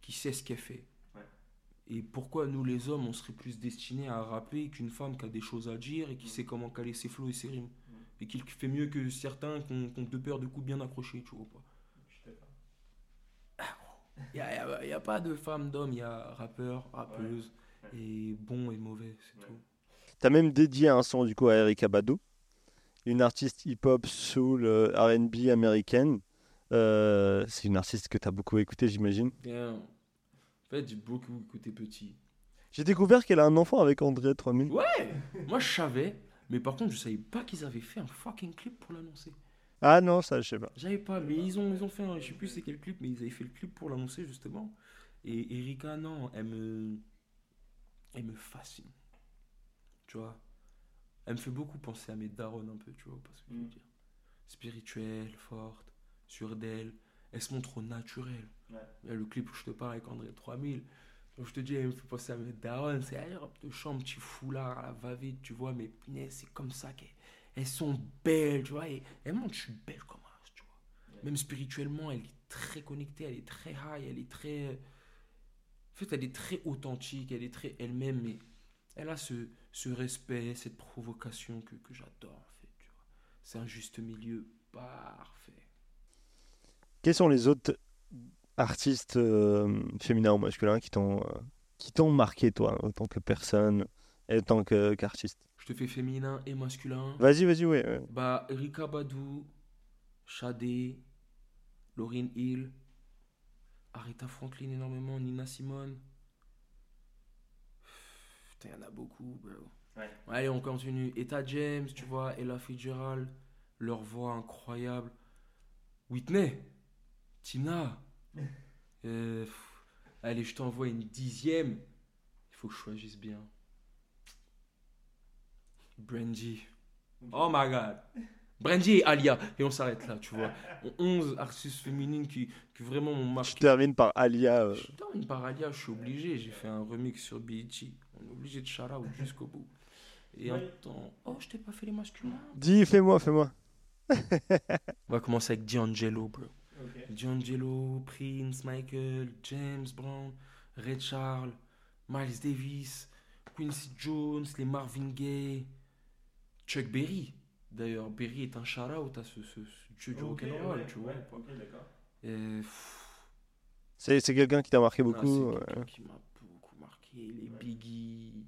qui sait ce qu'elle fait. Ouais. Et pourquoi nous les hommes, on serait plus destinés à rapper qu'une femme qui a des choses à dire et qui sait comment caler ses flots et ses rimes? Et qui le fait mieux que certains qui ont, qui ont deux paires de coups bien accrochés, tu vois pas. Il n'y a, y a pas de femme d'homme, il y a rappeur, rappeuse, et bon et mauvais, c'est tout. T'as même dédié un son du coup à Erika Badu, une artiste hip-hop, soul, euh, R&B américaine. Euh, c'est une artiste que t'as beaucoup écouté, j'imagine. Bien. En fait, j'ai beaucoup écouté petit. J'ai découvert qu'elle a un enfant avec André 3000. Ouais Moi, je savais, mais par contre, je savais pas qu'ils avaient fait un fucking clip pour l'annoncer. Ah non, ça je sais pas. J'avais pas, mais ils ont, ils ont fait un, je sais plus c'est quel clip, mais ils avaient fait le clip pour l'annoncer justement. Et Erika, non, elle me, elle me fascine. Tu vois, elle me fait beaucoup penser à mes darons un peu, tu vois, parce que je veux Mm. dire. Spirituelle, forte, sûre d'elle, elle se montre au naturel. Ouais. Il y a le clip où je te parle avec André 3000. Donc je te dis, elle me fait penser à mes darons, c'est elle robe de chambre, petit foulard à la va-vite, tu vois, mais punaise, c'est comme ça qu'elles elles sont belles, tu vois, et elles montrent, je suis belle comme as, tu vois. Même spirituellement, elle est très connectée, elle est très high, elle est très. En fait, elle est très authentique, elle est très elle-même, mais elle a ce, ce respect, cette provocation que, que j'adore, en fait, tu vois. C'est un juste milieu parfait. Quels sont les autres artistes euh, féminins ou masculins qui t'ont euh, qui t'ont marqué toi en tant que personne et en tant que- qu'artiste? Je te fais féminin et masculin. Vas-y, vas-y, ouais. ouais. Bah, Erika Badou, Shadé, Lauryn Hill, Aretha Franklin énormément, Nina Simone. Putain, il y en a beaucoup, bro. Ouais. Allez, on continue. Etta James, tu vois, Ella Fitzgerald, leur voix incroyable. Whitney, Tina. Euh, pff, allez, je t'envoie une dixième. Il faut que je choisisse bien. Brandy. Oh my god. Brandy et Alia. Et on s'arrête là, tu vois. 11 artistes féminines qui, qui vraiment m'ont Je marqué. termine par Alia. euh, Je termine par Alia, je suis obligé. J'ai fait un remix sur BET. On est obligé de shout out jusqu'au bout. Et attends. Oh, je t'ai pas fait les masculins. Dis, fais-moi, fais-moi. On va commencer avec D'Angelo, bro. D'Angelo, Prince, Michael, James Brown, Ray Charles, Miles Davis, Quincy Jones, les Marvin Gaye, Chuck Berry. D'ailleurs, Berry est un shout-out à ce, ce, ce dieu du rock'n'roll, tu vois. pff, C'est c'est quelqu'un qui t'a marqué ah, beaucoup. c'est ouais. quelqu'un qui m'a beaucoup marqué. Les Biggie,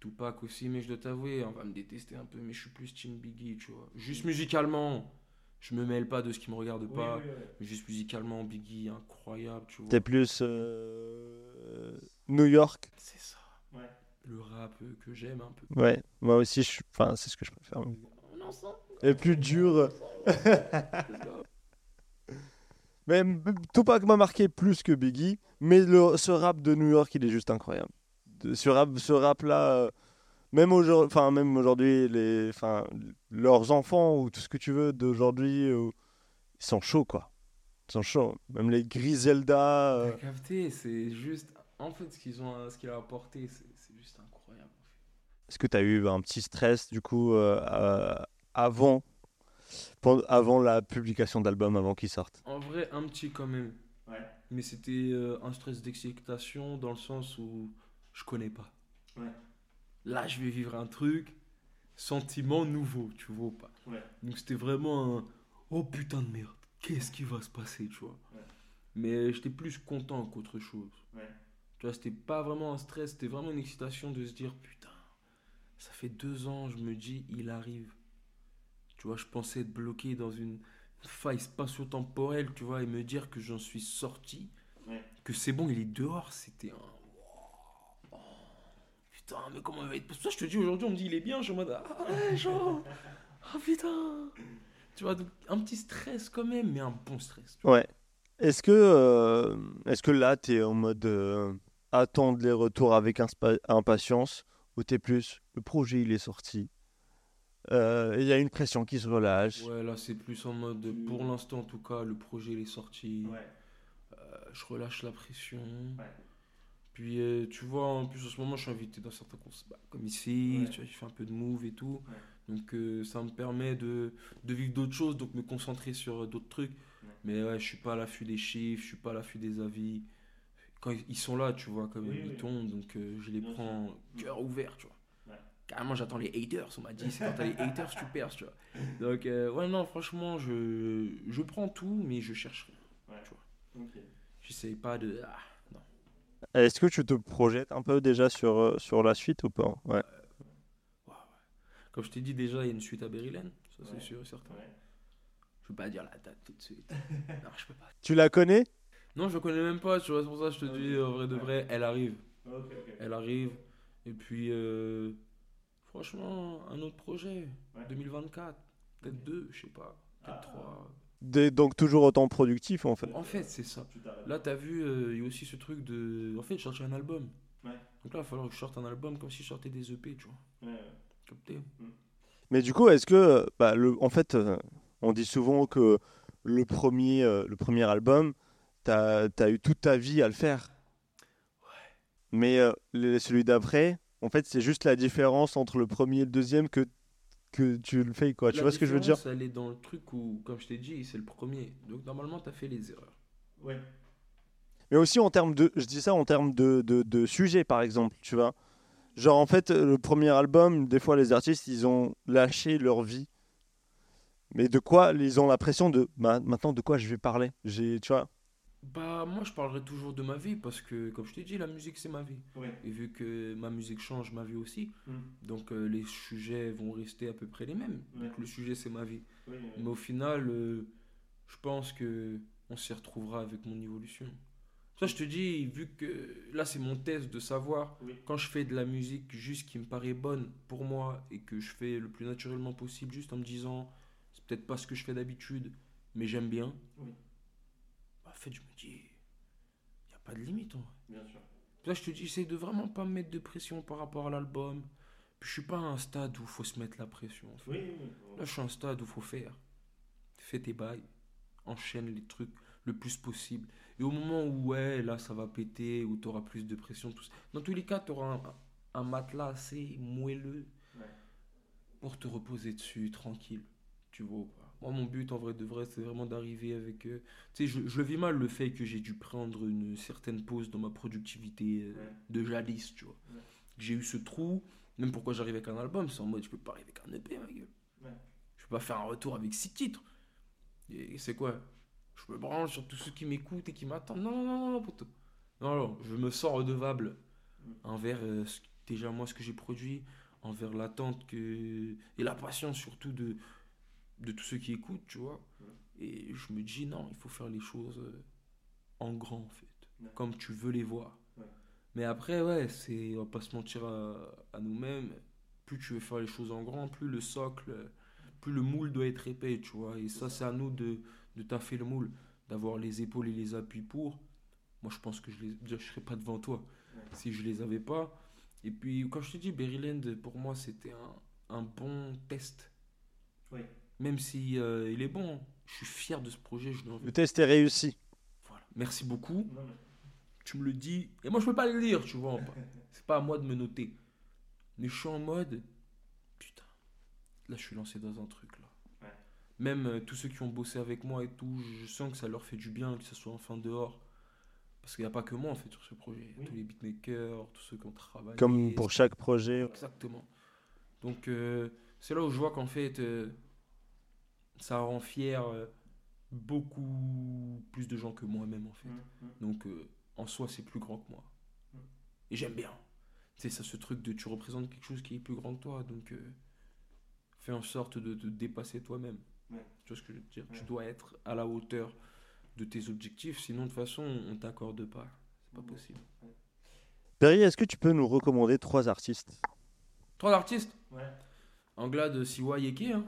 Tupac aussi, mais je dois t'avouer, on va me détester un peu, mais je suis plus Team Biggie, tu vois. Juste musicalement, je me mêle pas de ce qui me regarde pas. Mais juste musicalement, Biggie, incroyable, tu vois. T'es plus euh, New York. C'est ça. Le rap que j'aime un peu. Ouais, moi aussi, je enfin, c'est ce que je préfère. Et plus dur. Mais Tupac m'a marqué plus que Biggie, mais le, ce rap de New York, il est juste incroyable. De- ce rap, ce rap-là, euh, même aujourd'hui, enfin même aujourd'hui, les, enfin leurs enfants ou tout ce que tu veux d'aujourd'hui, euh, ils sont chauds quoi. Ils sont chauds. Même les Griselda. euh, T'as capté, c'est juste. En fait, ce qu'ils ont, ce qu'il a apporté, c'est juste incroyable. Est-ce que tu as eu un petit stress du coup euh, euh, avant, avant la publication d'album, avant qu'il sorte? En vrai, un petit quand même. Mais c'était euh, un stress d'excitation dans le sens où je connais pas. Ouais. Là, je vais vivre un truc, sentiment nouveau, tu vois ou pas. Ouais. Donc c'était vraiment un oh putain de merde, qu'est-ce qui va se passer, tu vois. Ouais. Mais j'étais plus content qu'autre chose. Ouais. Tu vois, c'était pas vraiment un stress, c'était vraiment une excitation de se dire putain, ça fait deux ans, je me dis, il arrive. Tu vois, je pensais être bloqué dans une faille spatio-temporelle, tu vois, et me dire que j'en suis sorti, que c'est bon, il est dehors, c'était un. Putain, mais comment il va être. Parce que ça, je te dis, aujourd'hui, on me dit, il est bien, je suis en mode, ah ouais, genre, ah putain. Tu vois, donc un petit stress quand même, mais un bon stress. Ouais. Est-ce que, euh, est-ce que là, tu es en mode euh, attendre les retours avec impatience ou tu es plus le projet il est sorti Euh, Il y a une pression qui se relâche? Ouais, là, c'est plus en mode, pour l'instant, en tout cas, le projet, il est sorti. Euh, je relâche la pression. Puis, euh, tu vois, en plus, en ce moment, je suis invité dans certains concerts, bah, comme ici, Ouais. tu vois, je fais un peu de move et tout. Donc, euh, ça me permet de, de vivre d'autres choses, donc me concentrer sur euh, d'autres trucs. Mais ouais, je suis pas à l'affût des chiffres, je suis pas à l'affût des avis. Quand ils- sont là, tu vois, quand même, Oui, ils oui. tombent, donc euh, je les Bien prends cœur ouvert, tu vois. Carrément, j'attends les haters, on m'a dit, c'est quand t'as les haters, tu perds, tu vois. Donc, ouais, non, franchement, je, je prends tout, mais je cherche rien. Tu vois. J'essaye pas de. Ah. Est-ce que tu te projettes un peu déjà sur, euh, sur la suite ou pas? Ouais. Comme je t'ai dit déjà, il y a une suite à Berylène, ça c'est Ouais. sûr et certain. Je peux pas dire la date tout de suite. non, je peux pas. Tu la connais? Non, je connais même pas, tu vois, c'est pour ça que je te dis, en vrai de vrai, elle arrive. Elle arrive. Et puis, euh, franchement, un autre projet, 2024, peut-être deux, je sais pas, peut-être trois. Des- Donc toujours autant productif en fait. En fait, c'est ça. Là, t'as vu, euh, il y a aussi ce truc de. En fait, je sortir un album. Ouais. Donc là, il va falloir que je sorte un album comme si je sortais des EP, tu vois. Capté Mais du coup, est-ce que, bah, le, en fait, euh, on dit souvent que le premier, euh, le premier album, tu as, eu toute ta vie à le faire. Mais euh, celui d'après, en fait, c'est juste la différence entre le premier et le deuxième que, que tu le fais, quoi. Tu vois ce que je veux dire Elle est dans le truc où, comme je t'ai dit, c'est le premier. Donc normalement, t'as fait les erreurs. Mais aussi en termes de, je dis ça en termes de, de, de sujet, par exemple, tu vois. Genre, en fait, le premier album, des fois, les artistes, ils ont lâché leur vie. Mais de quoi Ils ont l'impression de, bah, maintenant, de quoi je vais parler? J'ai, tu vois Bah, moi, je parlerai toujours de ma vie parce que, comme je t'ai dit, la musique, c'est ma vie. Et vu que ma musique change, ma vie aussi. Donc euh, les sujets vont rester à peu près les mêmes. Donc le sujet, c'est ma vie. Mais au final, euh, je pense que on s'y retrouvera avec mon évolution. Ça, je te dis, vu que là, c'est mon test de savoir Oui. quand je fais de la musique juste qui me paraît bonne pour moi et que je fais le plus naturellement possible, juste en me disant, c'est peut-être pas ce que je fais d'habitude, mais j'aime bien. Oui. En fait, je me dis, il n'y a pas de limite en vrai. Là, je te dis, j'essaie de vraiment pas me mettre de pression par rapport à l'album. Puis je suis pas à un stade où il faut se mettre la pression. en fait. Là, je suis à un stade où il faut faire. Fais tes bails. Enchaîne les trucs le plus possible. Et au moment où, ouais, là, ça va péter, où tu auras plus de pression, tout ça. Dans tous les cas, tu auras un, un matelas assez moelleux pour te reposer dessus, tranquille. Tu vois Moi, mon but, en vrai de vrai, c'est vraiment d'arriver avec. euh, Tu sais, je, je le vis mal le fait que j'ai dû prendre une certaine pause dans ma productivité euh, Ouais. de jadis, tu vois. Ouais. J'ai eu ce trou, même pourquoi j'arrive avec un album, c'est en mode, je peux pas arriver avec un EP, ma gueule. Ouais. Je peux pas faire un retour avec six titres. Et c'est quoi? Je me branche sur tous ceux qui m'écoutent et qui m'attendent. Non, non, non, non, poteau. Non, non, je me sens redevable Mm. envers euh, ce- déjà moi ce que j'ai produit, envers l'attente que et la patience surtout de de tous ceux qui écoutent, tu vois. Et je me dis non, il faut faire les choses euh, en grand en fait, Ouais. comme tu veux les voir. Ouais. Mais après ouais, c'est on va pas se mentir à, à nous-mêmes, plus tu veux faire les choses en grand, plus le socle, plus le moule doit être épais, tu vois. Et ça c'est à nous de de taffer le moule. d'avoir les épaules et les appuis pour, moi je pense que je ne serais pas devant toi si je les avais pas. Et puis quand je te dis Berryland, pour moi c'était un, un bon test. Oui. Même si euh, il est bon, je suis fier de ce projet. Je Le test est réussi. voilà. Merci beaucoup. Tu me le dis. Et moi, je peux pas le lire, tu vois. C'est pas à moi de me noter. Mais je suis en mode. Putain. Là, je suis lancé dans un truc, là. Ouais. Même euh, tous ceux qui ont bossé avec moi et tout, je sens que ça leur fait du bien, que ce soit enfin dehors. Parce qu'il n'y a pas que moi, en fait, sur ce projet. Il y a Oui. Tous les beatmakers, tous ceux qui ont travaillé. Comme pour chaque projet. Exactement. Donc, euh, c'est là où je vois qu'en fait, euh, ça rend fier euh, beaucoup plus de gens que moi-même, en fait. Donc, euh, en soi, c'est plus grand que moi. Mm. Et j'aime bien. C'est ça, ce truc de tu représentes quelque chose qui est plus grand que toi. Donc, euh, fais en sorte de te dépasser toi-même. Ouais. Tu vois ce que je veux te dire Ouais. Tu dois être à la hauteur de tes objectifs. Sinon, de toute façon, on t'accorde pas. C'est pas possible. Perry, est-ce que tu peux nous recommander trois artistes? Trois artistes? Ouais. Anglade Siwa Yeke, hein.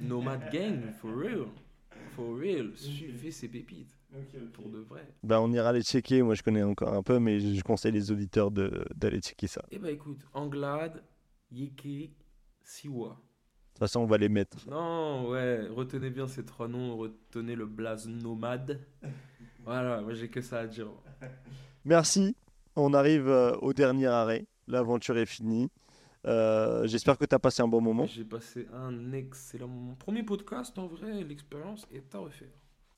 Nomad Gang, for real. For real. Suivez ces pépites. Pour de vrai. Bah, on ira les checker. Moi, je connais encore un peu, mais je conseille les auditeurs de- d'aller checker ça. Eh bah écoute, Anglade, Yeke, Siwa. De toute façon, on va les mettre. Non, ouais, retenez bien ces trois noms, retenez le blaze nomade. Voilà, moi j'ai que ça à dire. Merci. On arrive euh, au dernier arrêt. L'aventure est finie. Euh, J'espère que tu as passé un bon moment. J'ai passé un excellent moment. Premier podcast, en vrai, l'expérience est à refaire.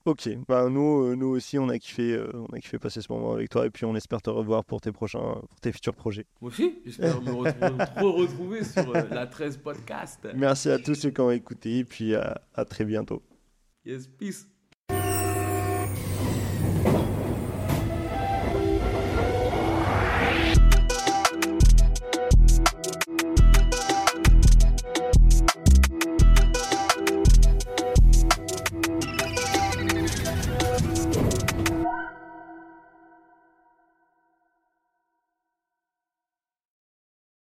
Ok, bah nous, euh, nous aussi, on a kiffé, euh, on a kiffé passer ce moment avec toi et puis on espère te revoir pour tes prochains, pour tes futurs projets. Moi aussi, j'espère me retrouver, trop retrouver sur euh, la 13 podcast. Merci à tous ceux qui ont écouté et puis à- à très bientôt. Yes, peace.